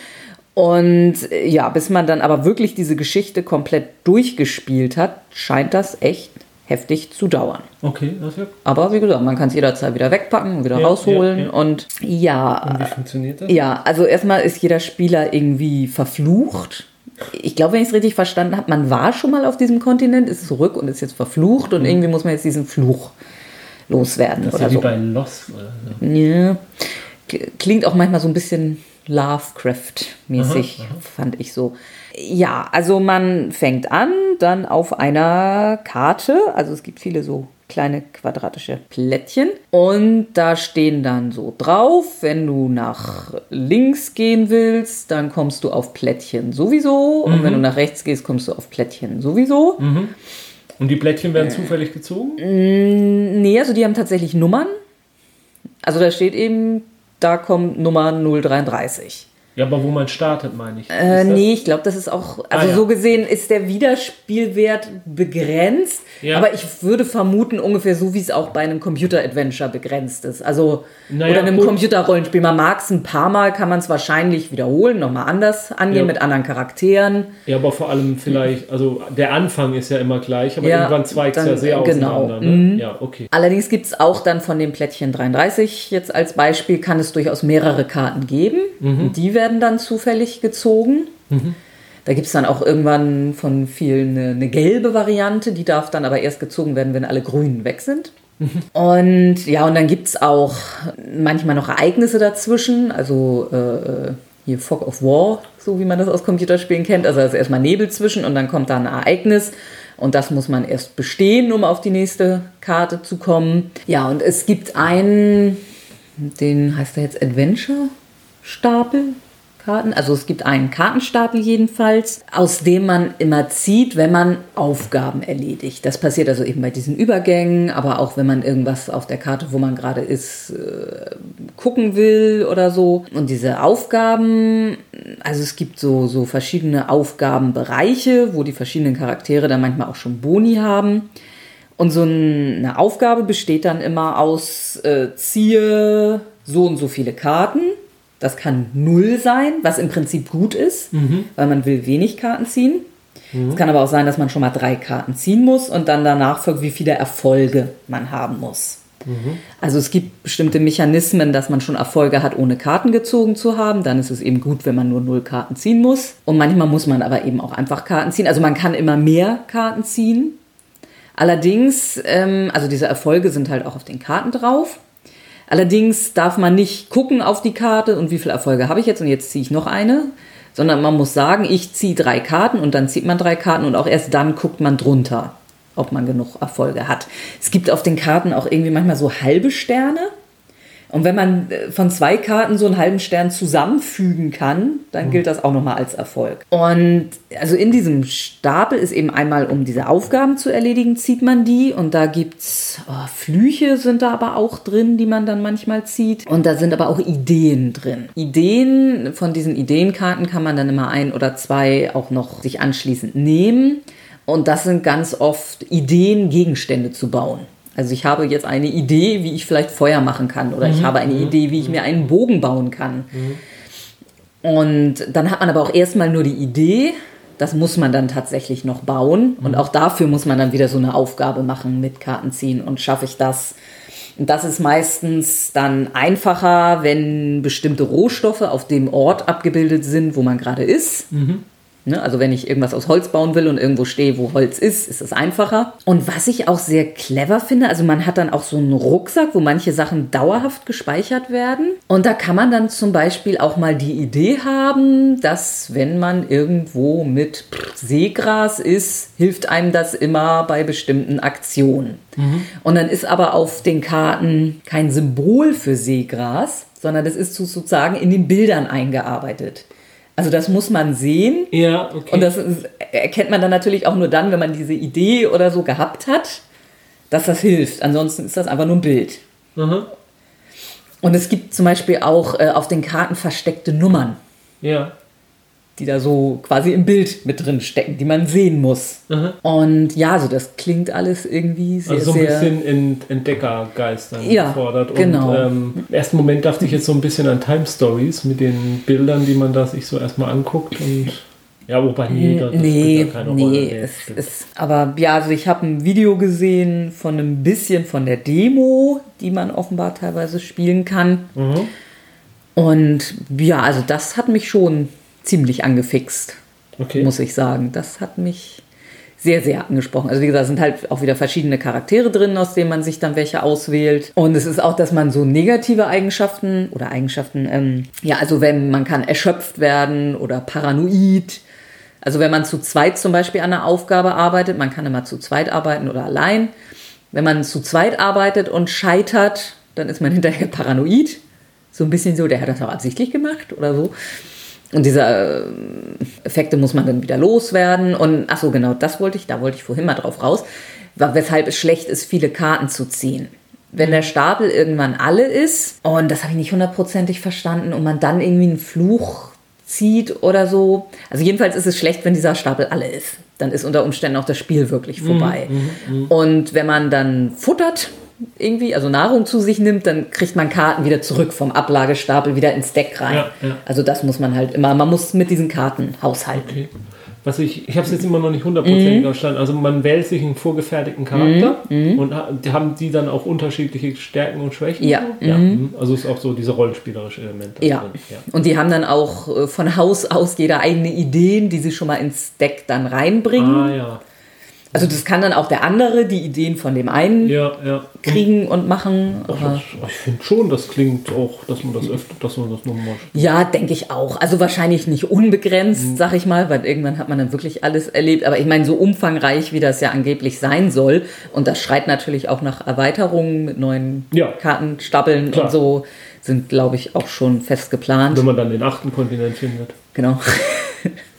Und äh, ja, bis man dann aber wirklich diese Geschichte komplett durchgespielt hat, scheint das echt heftig zu dauern. Okay, das ja. Aber wie gesagt, man kann es jederzeit wieder wegpacken und wieder Ja, rausholen. ja. Und ja, Und wie funktioniert das? ja, also erstmal ist jeder Spieler irgendwie verflucht. Ich glaube, wenn ich es richtig verstanden habe, man war schon mal auf diesem Kontinent, ist zurück und ist jetzt verflucht und irgendwie muss man jetzt diesen Fluch loswerden Das ist oder ja wie so. bei Lost oder so. Ja. Klingt auch manchmal so ein bisschen Lovecraft-mäßig, fand ich so. Ja, also man fängt an, dann auf einer Karte, also es gibt viele so kleine quadratische Plättchen und da stehen dann so drauf, wenn du nach links gehen willst, dann kommst du auf Plättchen sowieso und wenn du nach rechts gehst, kommst du auf Plättchen sowieso. Und die Plättchen werden zufällig gezogen? Nee, also die haben tatsächlich Nummern. Also da steht eben da kommt Nummer 033. Ja, aber wo man startet, meine ich. Äh, nee, ich glaube, das ist auch, also Ah, ja. so gesehen ist der Wiederspielwert begrenzt, Ja. aber ich würde vermuten, ungefähr so wie es auch bei einem Computer-Adventure begrenzt ist. Also, Naja, oder einem. Computer-Rollenspiel. Man mag es ein paar Mal, kann man es wahrscheinlich wiederholen, nochmal anders angehen, Ja. mit anderen Charakteren. Ja, aber vor allem vielleicht, also der Anfang ist ja immer gleich, aber irgendwann zweigt es ja sehr genau. auseinander. Ne? Ja, okay. Allerdings gibt es auch dann von dem Plättchen 33 jetzt als Beispiel, kann es durchaus mehrere Karten geben. Und die werden dann zufällig gezogen. Da gibt es dann auch irgendwann von vielen eine, eine gelbe Variante, die darf dann aber erst gezogen werden, wenn alle Grünen weg sind. Und ja, und dann gibt es auch manchmal noch Ereignisse dazwischen, also äh, hier Fog of War, so wie man das aus Computerspielen kennt. Also da ist erstmal Nebel zwischen und dann kommt da ein Ereignis und das muss man erst bestehen, um auf die nächste Karte zu kommen. Ja, und es gibt einen, den heißt er jetzt Adventure-Stapel. Karten. Also es gibt einen Kartenstapel jedenfalls, aus dem man immer zieht, wenn man Aufgaben erledigt. Das passiert also eben bei diesen Übergängen, aber auch wenn man irgendwas auf der Karte, wo man gerade ist, äh, gucken will oder so. Und diese Aufgaben, also es gibt so, so verschiedene Aufgabenbereiche, wo die verschiedenen Charaktere dann manchmal auch schon Boni haben. Und so eine Aufgabe besteht dann immer aus, äh, ziehe so und so viele Karten. Das kann null sein, was im Prinzip gut ist, weil man will wenig Karten ziehen. Es kann aber auch sein, dass man schon mal drei Karten ziehen muss und dann danach folgt, wie viele Erfolge man haben muss. Also es gibt bestimmte Mechanismen, dass man schon Erfolge hat, ohne Karten gezogen zu haben. Dann ist es eben gut, wenn man nur null Karten ziehen muss. Und manchmal muss man aber eben auch einfach Karten ziehen. Also man kann immer mehr Karten ziehen. Allerdings, ähm, also diese Erfolge sind halt auch auf den Karten drauf. Allerdings darf man nicht gucken auf die Karte und wie viele Erfolge habe ich jetzt und jetzt ziehe ich noch eine, sondern man muss sagen, ich ziehe drei Karten und dann zieht man drei Karten und auch erst dann guckt man drunter, ob man genug Erfolge hat. Es gibt auf den Karten auch irgendwie manchmal so halbe Sterne. Und wenn man äh, von zwei Karten so einen halben Stern zusammenfügen kann, dann gilt das auch nochmal als Erfolg. Und also in diesem Stapel ist eben einmal, um diese Aufgaben zu erledigen, zieht man die. Und da gibt's oh, Flüche sind da aber auch drin, die man dann manchmal zieht. Und da sind aber auch Ideen drin. Ideen, von diesen Ideenkarten kann man dann immer ein oder zwei auch noch sich anschließend nehmen. Und das sind ganz oft Ideen, Gegenstände zu bauen. Also ich habe jetzt eine Idee, wie ich vielleicht Feuer machen kann oder ich habe eine Idee, wie ich mir einen Bogen bauen kann. Und dann hat man aber auch erstmal nur die Idee, das muss man dann tatsächlich noch bauen. Und auch dafür muss man dann wieder so eine Aufgabe machen mit Karten ziehen und schaffe ich das. Und das ist meistens dann einfacher, wenn bestimmte Rohstoffe auf dem Ort abgebildet sind, wo man gerade ist. Ne, also wenn ich irgendwas aus Holz bauen will und irgendwo stehe, wo Holz ist, ist es einfacher. Und was ich auch sehr clever finde, also man hat dann auch so einen Rucksack, wo manche Sachen dauerhaft gespeichert werden. Und da kann man dann zum Beispiel auch mal die Idee haben, dass wenn man irgendwo mit Seegras ist, hilft einem das immer bei bestimmten Aktionen. Und dann ist aber auf den Karten kein Symbol für Seegras, sondern das ist sozusagen in den Bildern eingearbeitet. Also das muss man sehen. Ja, okay. Und das erkennt man dann natürlich auch nur dann, wenn man diese Idee oder so gehabt hat, dass das hilft. Ansonsten ist das einfach nur ein Bild. Aha. Und es gibt zum Beispiel auch äh, auf den Karten versteckte Nummern, Ja. Die da so quasi im Bild mit drin stecken, die man sehen muss. Aha. Und ja, also das klingt alles irgendwie sehr, Also so ein bisschen in Entdeckergeist Ja, gefordert. genau. Und ähm, im ersten Moment dachte ich jetzt so ein bisschen an Time Stories mit den Bildern, die man da sich so erstmal anguckt. Und ja, wobei nee, das Nee, spielt ja keine Rolle. nee, es ist, aber ja, also ich habe ein Video gesehen von einem bisschen von der Demo, die man offenbar teilweise spielen kann. Mhm. Und ja, also das hat mich schon ziemlich angefixt, Okay. muss ich sagen. Das hat mich sehr, sehr angesprochen. Also wie gesagt, es sind halt auch wieder verschiedene Charaktere drin, aus denen man sich dann welche auswählt. Und es ist auch, dass man so negative Eigenschaften oder Eigenschaften, ähm, ja, also wenn man kann erschöpft werden oder paranoid. Also wenn man zu zweit zum Beispiel an einer Aufgabe arbeitet, man kann immer zu zweit arbeiten oder allein. Wenn man zu zweit arbeitet und scheitert, dann ist man *laughs* hinterher paranoid. So ein bisschen so, der hat das auch absichtlich gemacht oder so. Und diese äh, Effekte muss man dann wieder loswerden. Und ach so, genau, das wollte ich, da wollte ich vorhin mal drauf raus, weshalb es schlecht ist, viele Karten zu ziehen. wenn der Stapel irgendwann alle ist, und das habe ich nicht hundertprozentig verstanden, und man dann irgendwie einen Fluch zieht oder so. Also jedenfalls ist es schlecht, wenn dieser Stapel alle ist. Dann ist unter Umständen auch das Spiel wirklich vorbei. Und wenn man dann futtert, irgendwie, also Nahrung zu sich nimmt, dann kriegt man Karten wieder zurück vom Ablagestapel wieder ins Deck rein. Ja, ja. Also das muss man halt immer, man muss mit diesen Karten haushalten. Okay. Was ich, ich habe es jetzt immer noch nicht hundertprozentig Mhm. verstanden. Also man wählt sich einen vorgefertigten Charakter und ha- die haben die dann auch unterschiedliche Stärken und Schwächen? Ja. So? ja. mhm. Also ist auch so diese rollenspielerische Element. da Ja. drin. ja. Und die haben dann auch äh, von Haus aus jeder eigene Ideen, die sie schon mal ins Deck dann reinbringen. Ah ja. Also das kann dann auch der andere die Ideen von dem einen Ja, ja. kriegen und machen. Das, ich finde schon, das klingt auch, dass man das öfter, dass man das nochmal. ja, denke ich auch. Also wahrscheinlich nicht unbegrenzt, Mhm. sag ich mal, weil irgendwann hat man dann wirklich alles erlebt. Aber ich meine, so umfangreich, wie das ja angeblich sein soll. Und das schreit natürlich auch nach Erweiterungen mit neuen Ja. Kartenstapeln Klar. und so, sind, glaube ich, auch schon fest geplant. Wenn man dann den achten Kontinent findet. Genau. *laughs*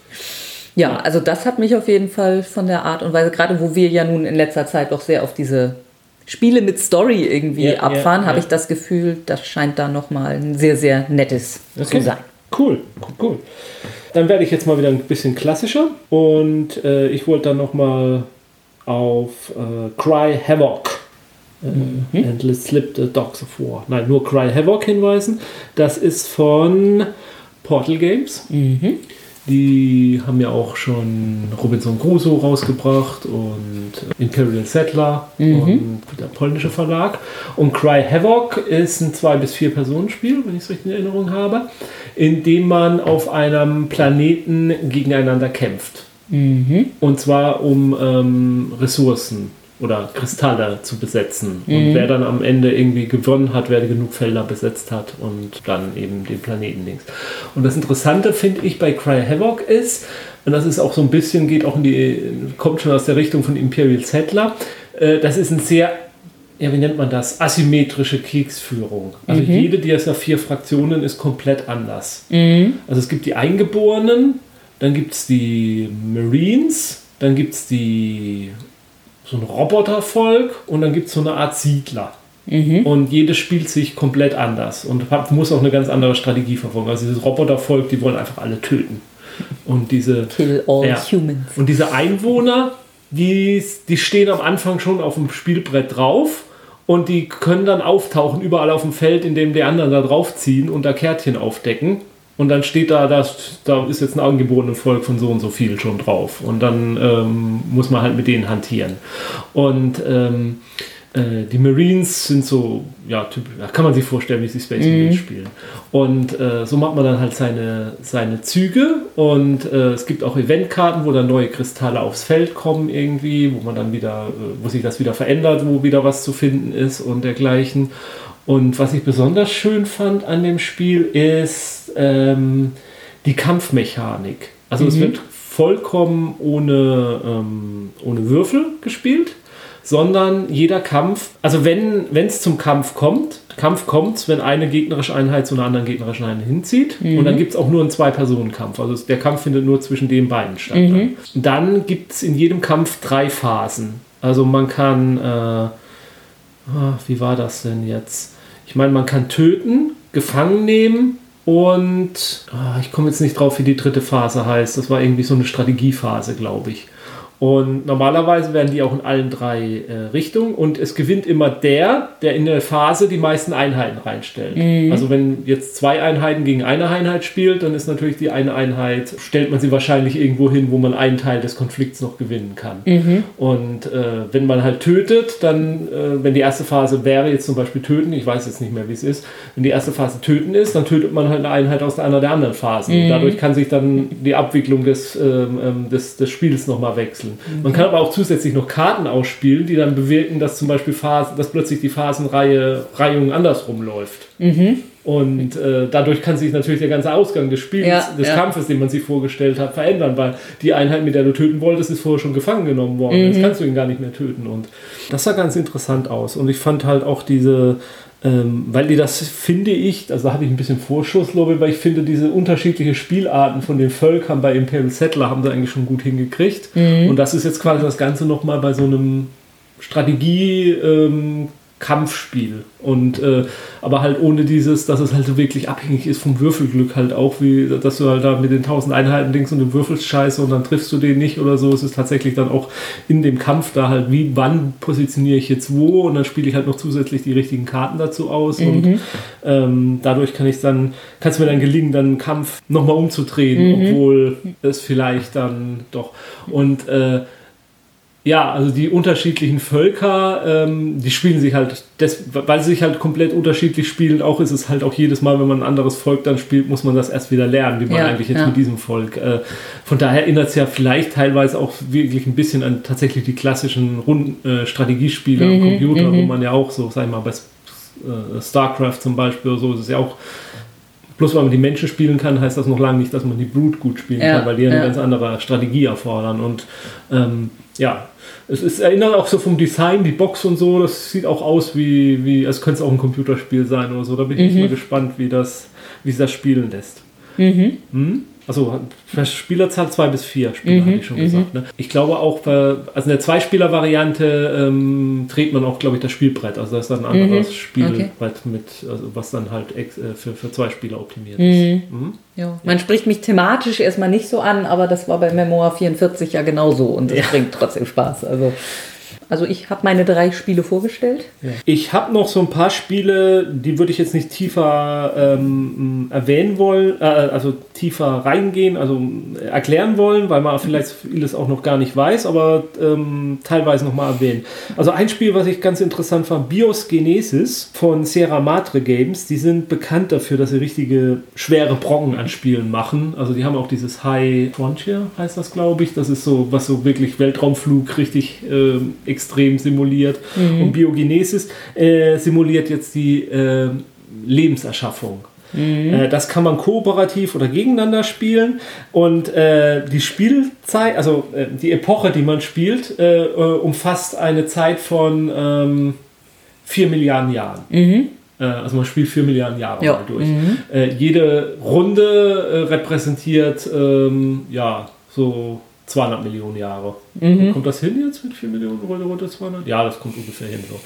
ja, also das hat mich auf jeden Fall von der Art und Weise, gerade wo wir ja nun in letzter Zeit doch sehr auf diese Spiele mit Story irgendwie Ja, abfahren, ja, habe ja. ich das Gefühl, das scheint da nochmal ein sehr, sehr nettes zu sein. Cool, cool, cool. Dann werde ich jetzt mal wieder ein bisschen klassischer und äh, ich wollte dann nochmal auf äh, Cry Havoc. Äh, Mhm. Endless Slip the Dogs of War. Nein, nur Cry Havoc hinweisen. Das ist von Portal Games. Mhm. Die haben ja auch schon Robinson Crusoe rausgebracht und Imperial Settler Mhm. und der polnische Verlag. Und Cry Havoc ist ein zwei bis vier Personen Spiel, wenn ich es richtig in Erinnerung habe, in dem man auf einem Planeten gegeneinander kämpft. Mhm. Und zwar um ähm, Ressourcen oder Kristalle zu besetzen. Und wer dann am Ende irgendwie gewonnen hat, wer genug Felder besetzt hat und dann eben den Planeten links. Und das Interessante finde ich bei Cry Havoc ist, und das ist auch so ein bisschen, geht auch in die, kommt schon aus der Richtung von Imperial Settler, äh, das ist ein sehr ja, wie nennt man das? Asymmetrische Kriegsführung. Also jede dieser vier Fraktionen ist komplett anders. Also es gibt die Eingeborenen, dann gibt es die Marines, dann gibt es die so ein Robotervolk und dann gibt es so eine Art Siedler. Und jedes spielt sich komplett anders und muss auch eine ganz andere Strategie verfolgen. Also dieses Robotervolk, die wollen einfach alle töten. Und diese Kill all Ja. humans. und diese Einwohner, die, die stehen am Anfang schon auf dem Spielbrett drauf und die können dann auftauchen überall auf dem Feld, indem die anderen da draufziehen und da Kärtchen aufdecken. Und dann steht da, das, da ist jetzt ein angeborenes Volk von so und so viel schon drauf. Und dann ähm, muss man halt mit denen hantieren. Und ähm, äh, die Marines sind so, ja, typisch, ja, kann man sich vorstellen, wie sie Space Marines spielen. Und äh, so macht man dann halt seine, seine Züge. Und äh, es gibt auch Eventkarten, wo dann neue Kristalle aufs Feld kommen irgendwie, wo man dann wieder, äh, wo sich das wieder verändert, wo wieder was zu finden ist und dergleichen. Und was ich besonders schön fand an dem Spiel ist ähm, die Kampfmechanik. Also es wird vollkommen ohne, ähm, ohne Würfel gespielt, sondern jeder Kampf, also wenn es zum Kampf kommt, Kampf kommt, wenn eine gegnerische Einheit zu einer anderen gegnerischen Einheit hinzieht. Und dann gibt es auch nur einen Zwei-Personen-Kampf. Also der Kampf findet nur zwischen den beiden statt. Dann, dann gibt es in jedem Kampf drei Phasen. Also man kann, äh, ah, wie war das denn jetzt? Ich meine, man kann töten, gefangen nehmen und ah, ich komme jetzt nicht drauf, wie die dritte Phase heißt. Das war irgendwie so eine Strategiephase, glaube ich. Und normalerweise werden die auch in allen drei äh, Richtungen und es gewinnt immer der, der in der Phase die meisten Einheiten reinstellt. Also wenn jetzt zwei Einheiten gegen eine Einheit spielt, dann ist natürlich die eine Einheit, stellt man sie wahrscheinlich irgendwo hin, wo man einen Teil des Konflikts noch gewinnen kann. Und äh, wenn man halt tötet, dann, äh, wenn die erste Phase wäre jetzt zum Beispiel töten, ich weiß jetzt nicht mehr, wie es ist, wenn die erste Phase töten ist, dann tötet man halt eine Einheit aus einer der anderen Phasen. Und dadurch kann sich dann die Abwicklung des, ähm, ähm, des, des Spiels nochmal wechseln. Man kann aber auch zusätzlich noch Karten ausspielen, die dann bewirken, dass zum Beispiel Phasen, dass plötzlich die Phasenreihe Reihung andersrum läuft. Und äh, dadurch kann sich natürlich der ganze Ausgang des Spiels, Ja, des ja. Kampfes, den man sich vorgestellt hat, verändern, weil die Einheit, mit der du töten wolltest, ist vorher schon gefangen genommen worden. Jetzt kannst du ihn gar nicht mehr töten. Und das sah ganz interessant aus. Und ich fand halt auch diese, ähm, weil die das, finde ich, also da habe ich ein bisschen Vorschusslobby, weil ich finde, diese unterschiedliche Spielarten von den Völkern bei Imperial Settler haben sie eigentlich schon gut hingekriegt. Und das ist jetzt quasi das Ganze nochmal bei so einem Strategie, ähm, Kampfspiel. Und äh, aber halt ohne dieses, dass es halt so wirklich abhängig ist vom Würfelglück halt auch, wie dass du halt da mit den tausend Einheiten denkst und du würfelst scheiße und dann triffst du den nicht oder so. Es ist tatsächlich dann auch in dem Kampf da halt, wie wann positioniere ich jetzt wo und dann spiele ich halt noch zusätzlich die richtigen Karten dazu aus mhm. und ähm, dadurch kann ich dann, kann es mir dann gelingen, dann einen Kampf nochmal umzudrehen, mhm. obwohl es vielleicht dann doch und äh, ja, also die unterschiedlichen Völker, ähm, die spielen sich halt, des, weil sie sich halt komplett unterschiedlich spielen, auch ist es halt auch jedes Mal, wenn man ein anderes Volk dann spielt, muss man das erst wieder lernen, wie man ja, eigentlich jetzt ja. mit diesem Volk. Äh, von daher erinnert es ja vielleicht teilweise auch wirklich ein bisschen an tatsächlich die klassischen Rund, äh, Strategiespiele mhm, am Computer, wo mhm. man ja auch so, sag ich mal, bei äh, StarCraft zum Beispiel oder so, ist es ja auch Bloß weil man die Menschen spielen kann, heißt das noch lange nicht, dass man die Brute gut spielen ja, kann, weil die eine ganz andere Strategie erfordern. Und ähm, ja, es ist, erinnert auch so vom Design, die Box und so, das sieht auch aus wie, wie als könnte es auch ein Computerspiel sein oder so. Da bin ich mhm. mal gespannt, wie das, wie es das spielen lässt. Mhm. Hm? Also Spielerzahl 2 bis 4 Spieler, mhm, hatte ich schon gesagt. Mhm. Ne? Ich glaube auch, bei, also in der Zweispieler-Variante ähm, dreht man auch, glaube ich, das Spielbrett. Also das ist dann ein anderes mhm, Spielbrett, okay. mit, also was dann halt äh, für, für zwei Spieler optimiert ist. Mhm. Mhm. Ja. Man spricht mich thematisch erstmal nicht so an, aber das war bei Memoir 44 ja genauso und es ja. bringt trotzdem Spaß. Also also ich habe meine drei Spiele vorgestellt. Ja. Ich habe noch so ein paar Spiele, die würde ich jetzt nicht tiefer ähm, erwähnen wollen, äh, also tiefer reingehen, also äh, erklären wollen, weil man vielleicht vieles auch noch gar nicht weiß, aber ähm, teilweise nochmal erwähnen. Also ein Spiel, was ich ganz interessant fand, Bios Genesis von Sierra Madre Games, die sind bekannt dafür, dass sie richtige schwere Brocken an Spielen machen. Also die haben auch dieses High Frontier, heißt das glaube ich, das ist so, was so wirklich Weltraumflug richtig äh, extrem simuliert. Mhm. Und Biogenesis äh, simuliert jetzt die äh, Lebenserschaffung. Mhm. Äh, das kann man kooperativ oder gegeneinander spielen. Und äh, die Spielzeit, also äh, die Epoche, die man spielt, äh, umfasst eine Zeit von ähm, 4 Milliarden Jahren. Mhm. Also man spielt 4 Milliarden Jahre ja. durch. Mhm. jede Runde repräsentiert ähm, ja so 200 Millionen Jahre. Mhm. Kommt das hin jetzt mit 4 Millionen Runde runter 200? Ja, das kommt ungefähr hin so.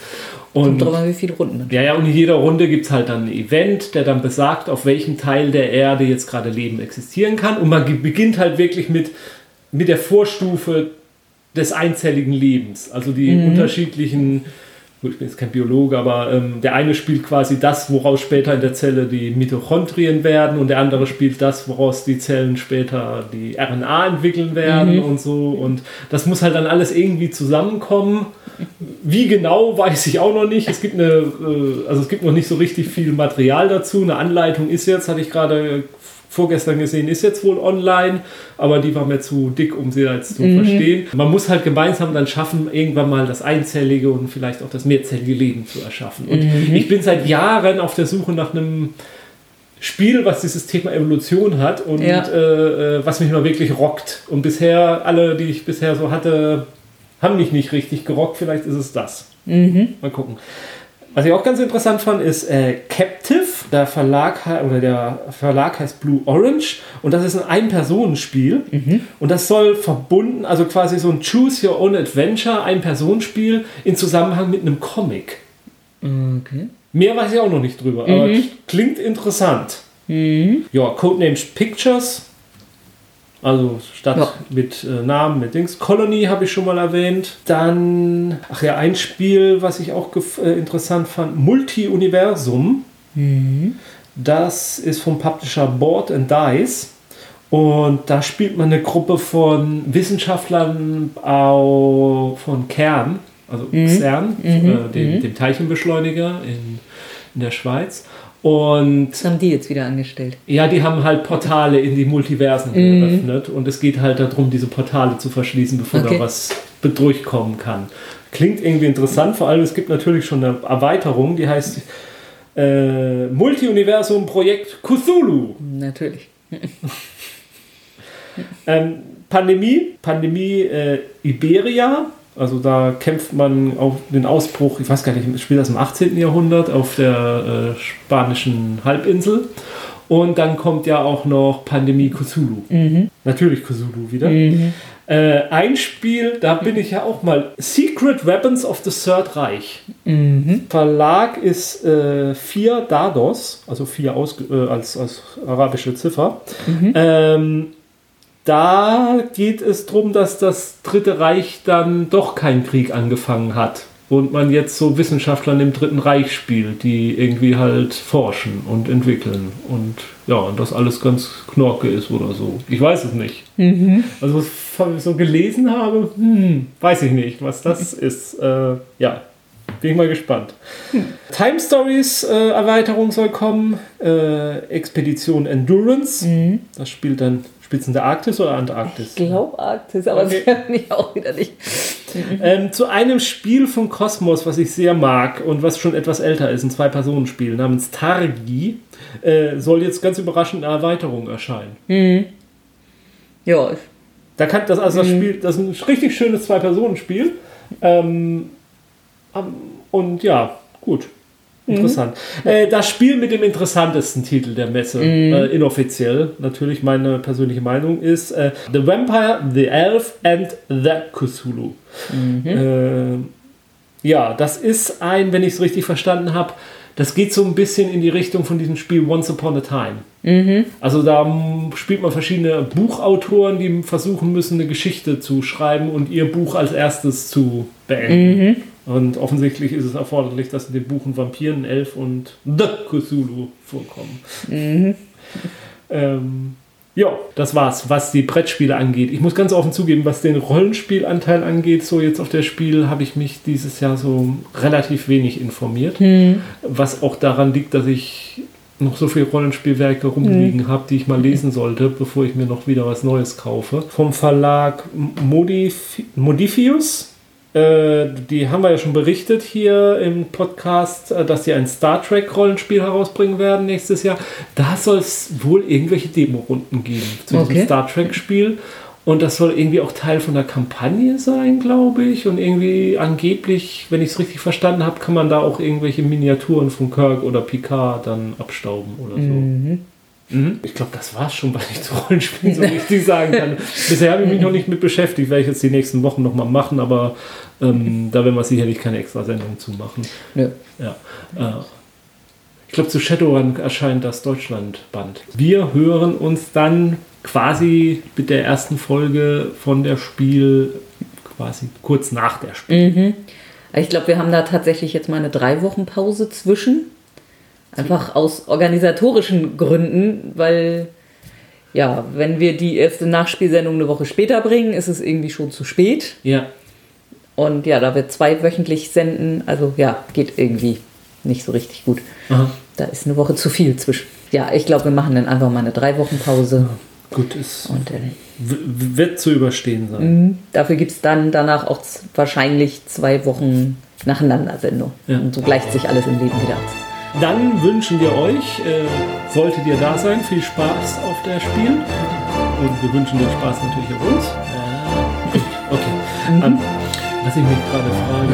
Und, kommt an, wie viele Runden. Ja, ja, und in jeder Runde gibt es halt dann ein Event, der dann besagt, auf welchem Teil der Erde jetzt gerade Leben existieren kann. Und man beginnt halt wirklich mit, mit der Vorstufe des einzelligen Lebens. Also die mhm. unterschiedlichen ich bin jetzt kein Biologe, aber ähm, der eine spielt quasi das, woraus später in der Zelle die Mitochondrien werden und der andere spielt das, woraus die Zellen später die RNA entwickeln werden mhm. und so. Und das muss halt dann alles irgendwie zusammenkommen. Wie genau, weiß ich auch noch nicht. Es gibt eine, äh, also es gibt noch nicht so richtig viel Material dazu. Eine Anleitung ist jetzt, hatte ich gerade vorgestern gesehen, ist jetzt wohl online, aber die war mir zu dick, um sie jetzt zu mhm. verstehen. Man muss halt gemeinsam dann schaffen, irgendwann mal das einzellige und vielleicht auch das mehrzellige Leben zu erschaffen. Und mhm. ich bin seit Jahren auf der Suche nach einem Spiel, was dieses Thema Evolution hat und ja. äh, äh was mich mal wirklich rockt. Und bisher, alle, die ich bisher so hatte, haben mich nicht richtig gerockt. Vielleicht ist es das. Mhm. Mal gucken. Was ich auch ganz interessant fand, ist äh, Captive. Der Verlag, oder der Verlag heißt Blue Orange und das ist ein Ein-Personen-Spiel. Mhm. Und das soll verbunden, also quasi so ein Choose Your Own Adventure, Ein-Personen-Spiel in Zusammenhang mit einem Comic. Okay. Mehr weiß ich auch noch nicht drüber, mhm. aber klingt interessant. Mhm. Ja, Codenames Pictures also statt ja. mit äh, Namen, mit Dings. Colony habe ich schon mal erwähnt. Dann, ach ja, ein Spiel, was ich auch äh, interessant fand, Multi-Universum. Mhm. Das ist vom Publisher Board and Dice. Und da spielt man eine Gruppe von Wissenschaftlern von Kern, also mhm. CERN, mhm. Äh, dem, mhm. dem Teilchenbeschleuniger in, in der Schweiz. Und Was haben die jetzt wieder angestellt? Ja, die haben halt Portale in die Multiversen mhm. geöffnet und es geht halt darum, diese Portale zu verschließen, bevor okay. da was durchkommen kann. Klingt irgendwie interessant, vor allem es gibt natürlich schon eine Erweiterung, die heißt äh, Multi-Universum Projekt Cthulhu. Natürlich. *laughs* ähm, Pandemie, Pandemie äh, Iberia, also da kämpft man auf den Ausbruch, ich weiß gar nicht, spielt das im 18. Jahrhundert auf der äh, spanischen Halbinsel. Und dann kommt ja auch noch Pandemie Cthulhu. Natürlich Cthulhu wieder. Äh, ein Spiel, da bin ich ja auch mal. Secret Weapons of the Third Reich. Verlag ist äh, vier Dados, also vier aus, äh, als, als arabische Ziffer. Ähm, da geht es darum, dass das Dritte Reich dann doch keinen Krieg angefangen hat. Und man jetzt so Wissenschaftler im Dritten Reich spielt, die irgendwie halt forschen und entwickeln. Und ja, und das alles ganz knorke ist oder so. Ich weiß es nicht. Also, was ich so gelesen habe, hm, weiß ich nicht, was das *laughs* ist. Äh, ja, bin ich mal gespannt. Time Stories äh, Erweiterung soll kommen. Äh, Expedition Endurance. Das spielt dann Spitzen der Arktis oder Antarktis? Ich glaube Arktis, aber Okay. das kann ich auch wieder nicht. *laughs* Ähm, zu einem Spiel von Kosmos, was ich sehr mag und was schon etwas älter ist, ein Zwei-Personen-Spiel namens Targi, äh, soll jetzt ganz überraschend eine Erweiterung erscheinen. Ja, Da kann das also das Spiel, das ist ein richtig schönes Zwei-Personen-Spiel. Ähm, ähm, und ja, gut. Interessant. Äh, das Spiel mit dem interessantesten Titel der Messe, äh, inoffiziell natürlich, meine persönliche Meinung ist äh, The Vampire, The Elf and The Cthulhu. Äh, ja, das ist ein, wenn ich es richtig verstanden habe, das geht so ein bisschen in die Richtung von diesem Spiel Once Upon a Time. Also da spielt man verschiedene Buchautoren, die versuchen müssen, eine Geschichte zu schreiben und ihr Buch als erstes zu beenden. Und offensichtlich ist es erforderlich, dass in dem Buch ein Vampir, ein Elf und The Cthulhu vorkommen. *laughs* Ähm, ja, das war's, was die Brettspiele angeht. Ich muss ganz offen zugeben, was den Rollenspielanteil angeht, so jetzt auf der Spiel habe ich mich dieses Jahr so relativ wenig informiert. Was auch daran liegt, dass ich noch so viele Rollenspielwerke rumliegen habe, die ich mal lesen sollte, bevor ich mir noch wieder was Neues kaufe. Vom Verlag Modif Modifius. Äh, die haben wir ja schon berichtet hier im Podcast, äh, dass sie ein Star Trek Rollenspiel herausbringen werden nächstes Jahr. Da soll es wohl irgendwelche Demo-Runden geben zu diesem Okay. Star Trek Spiel. Und das soll irgendwie auch Teil von der Kampagne sein, glaube ich. Und irgendwie angeblich, wenn ich es richtig verstanden habe, kann man da auch irgendwelche Miniaturen von Kirk oder Picard dann abstauben oder so. Mhm. Ich glaube, das war's schon, was ich zu Rollenspielen so richtig sagen kann. *laughs* Bisher habe ich mich noch nicht mit beschäftigt, werde ich jetzt die nächsten Wochen nochmal machen, aber ähm, da werden wir sicherlich keine extra Sendung zu machen. nö. Ja. Äh, ich glaube, zu Shadowrun erscheint das Deutschlandband. Wir hören uns dann quasi mit der ersten Folge von der Spiel quasi kurz nach der Spiel. Ich glaube, wir haben da tatsächlich jetzt mal eine drei Wochen Pause zwischen. Einfach aus organisatorischen Gründen, weil ja, wenn wir die erste Nachspielsendung eine Woche später bringen, ist es irgendwie schon zu spät. Ja. Und ja, da wir zwei wöchentlich senden, also ja, geht irgendwie nicht so richtig gut. Aha. Da ist eine Woche zu viel zwischen. Ja, ich glaube, wir machen dann einfach mal eine drei Wochen Pause. Gut, es Und w- wird zu überstehen sein. dafür gibt es dann danach auch wahrscheinlich zwei Wochen nacheinander Sendung. Ja. Und so gleicht sich alles im Leben wieder aus. Dann wünschen wir euch, äh, solltet ihr da sein, viel Spaß auf der Spiel. Und wir wünschen den Spaß natürlich auch uns. Äh, okay. Ähm, was ich mich gerade frage.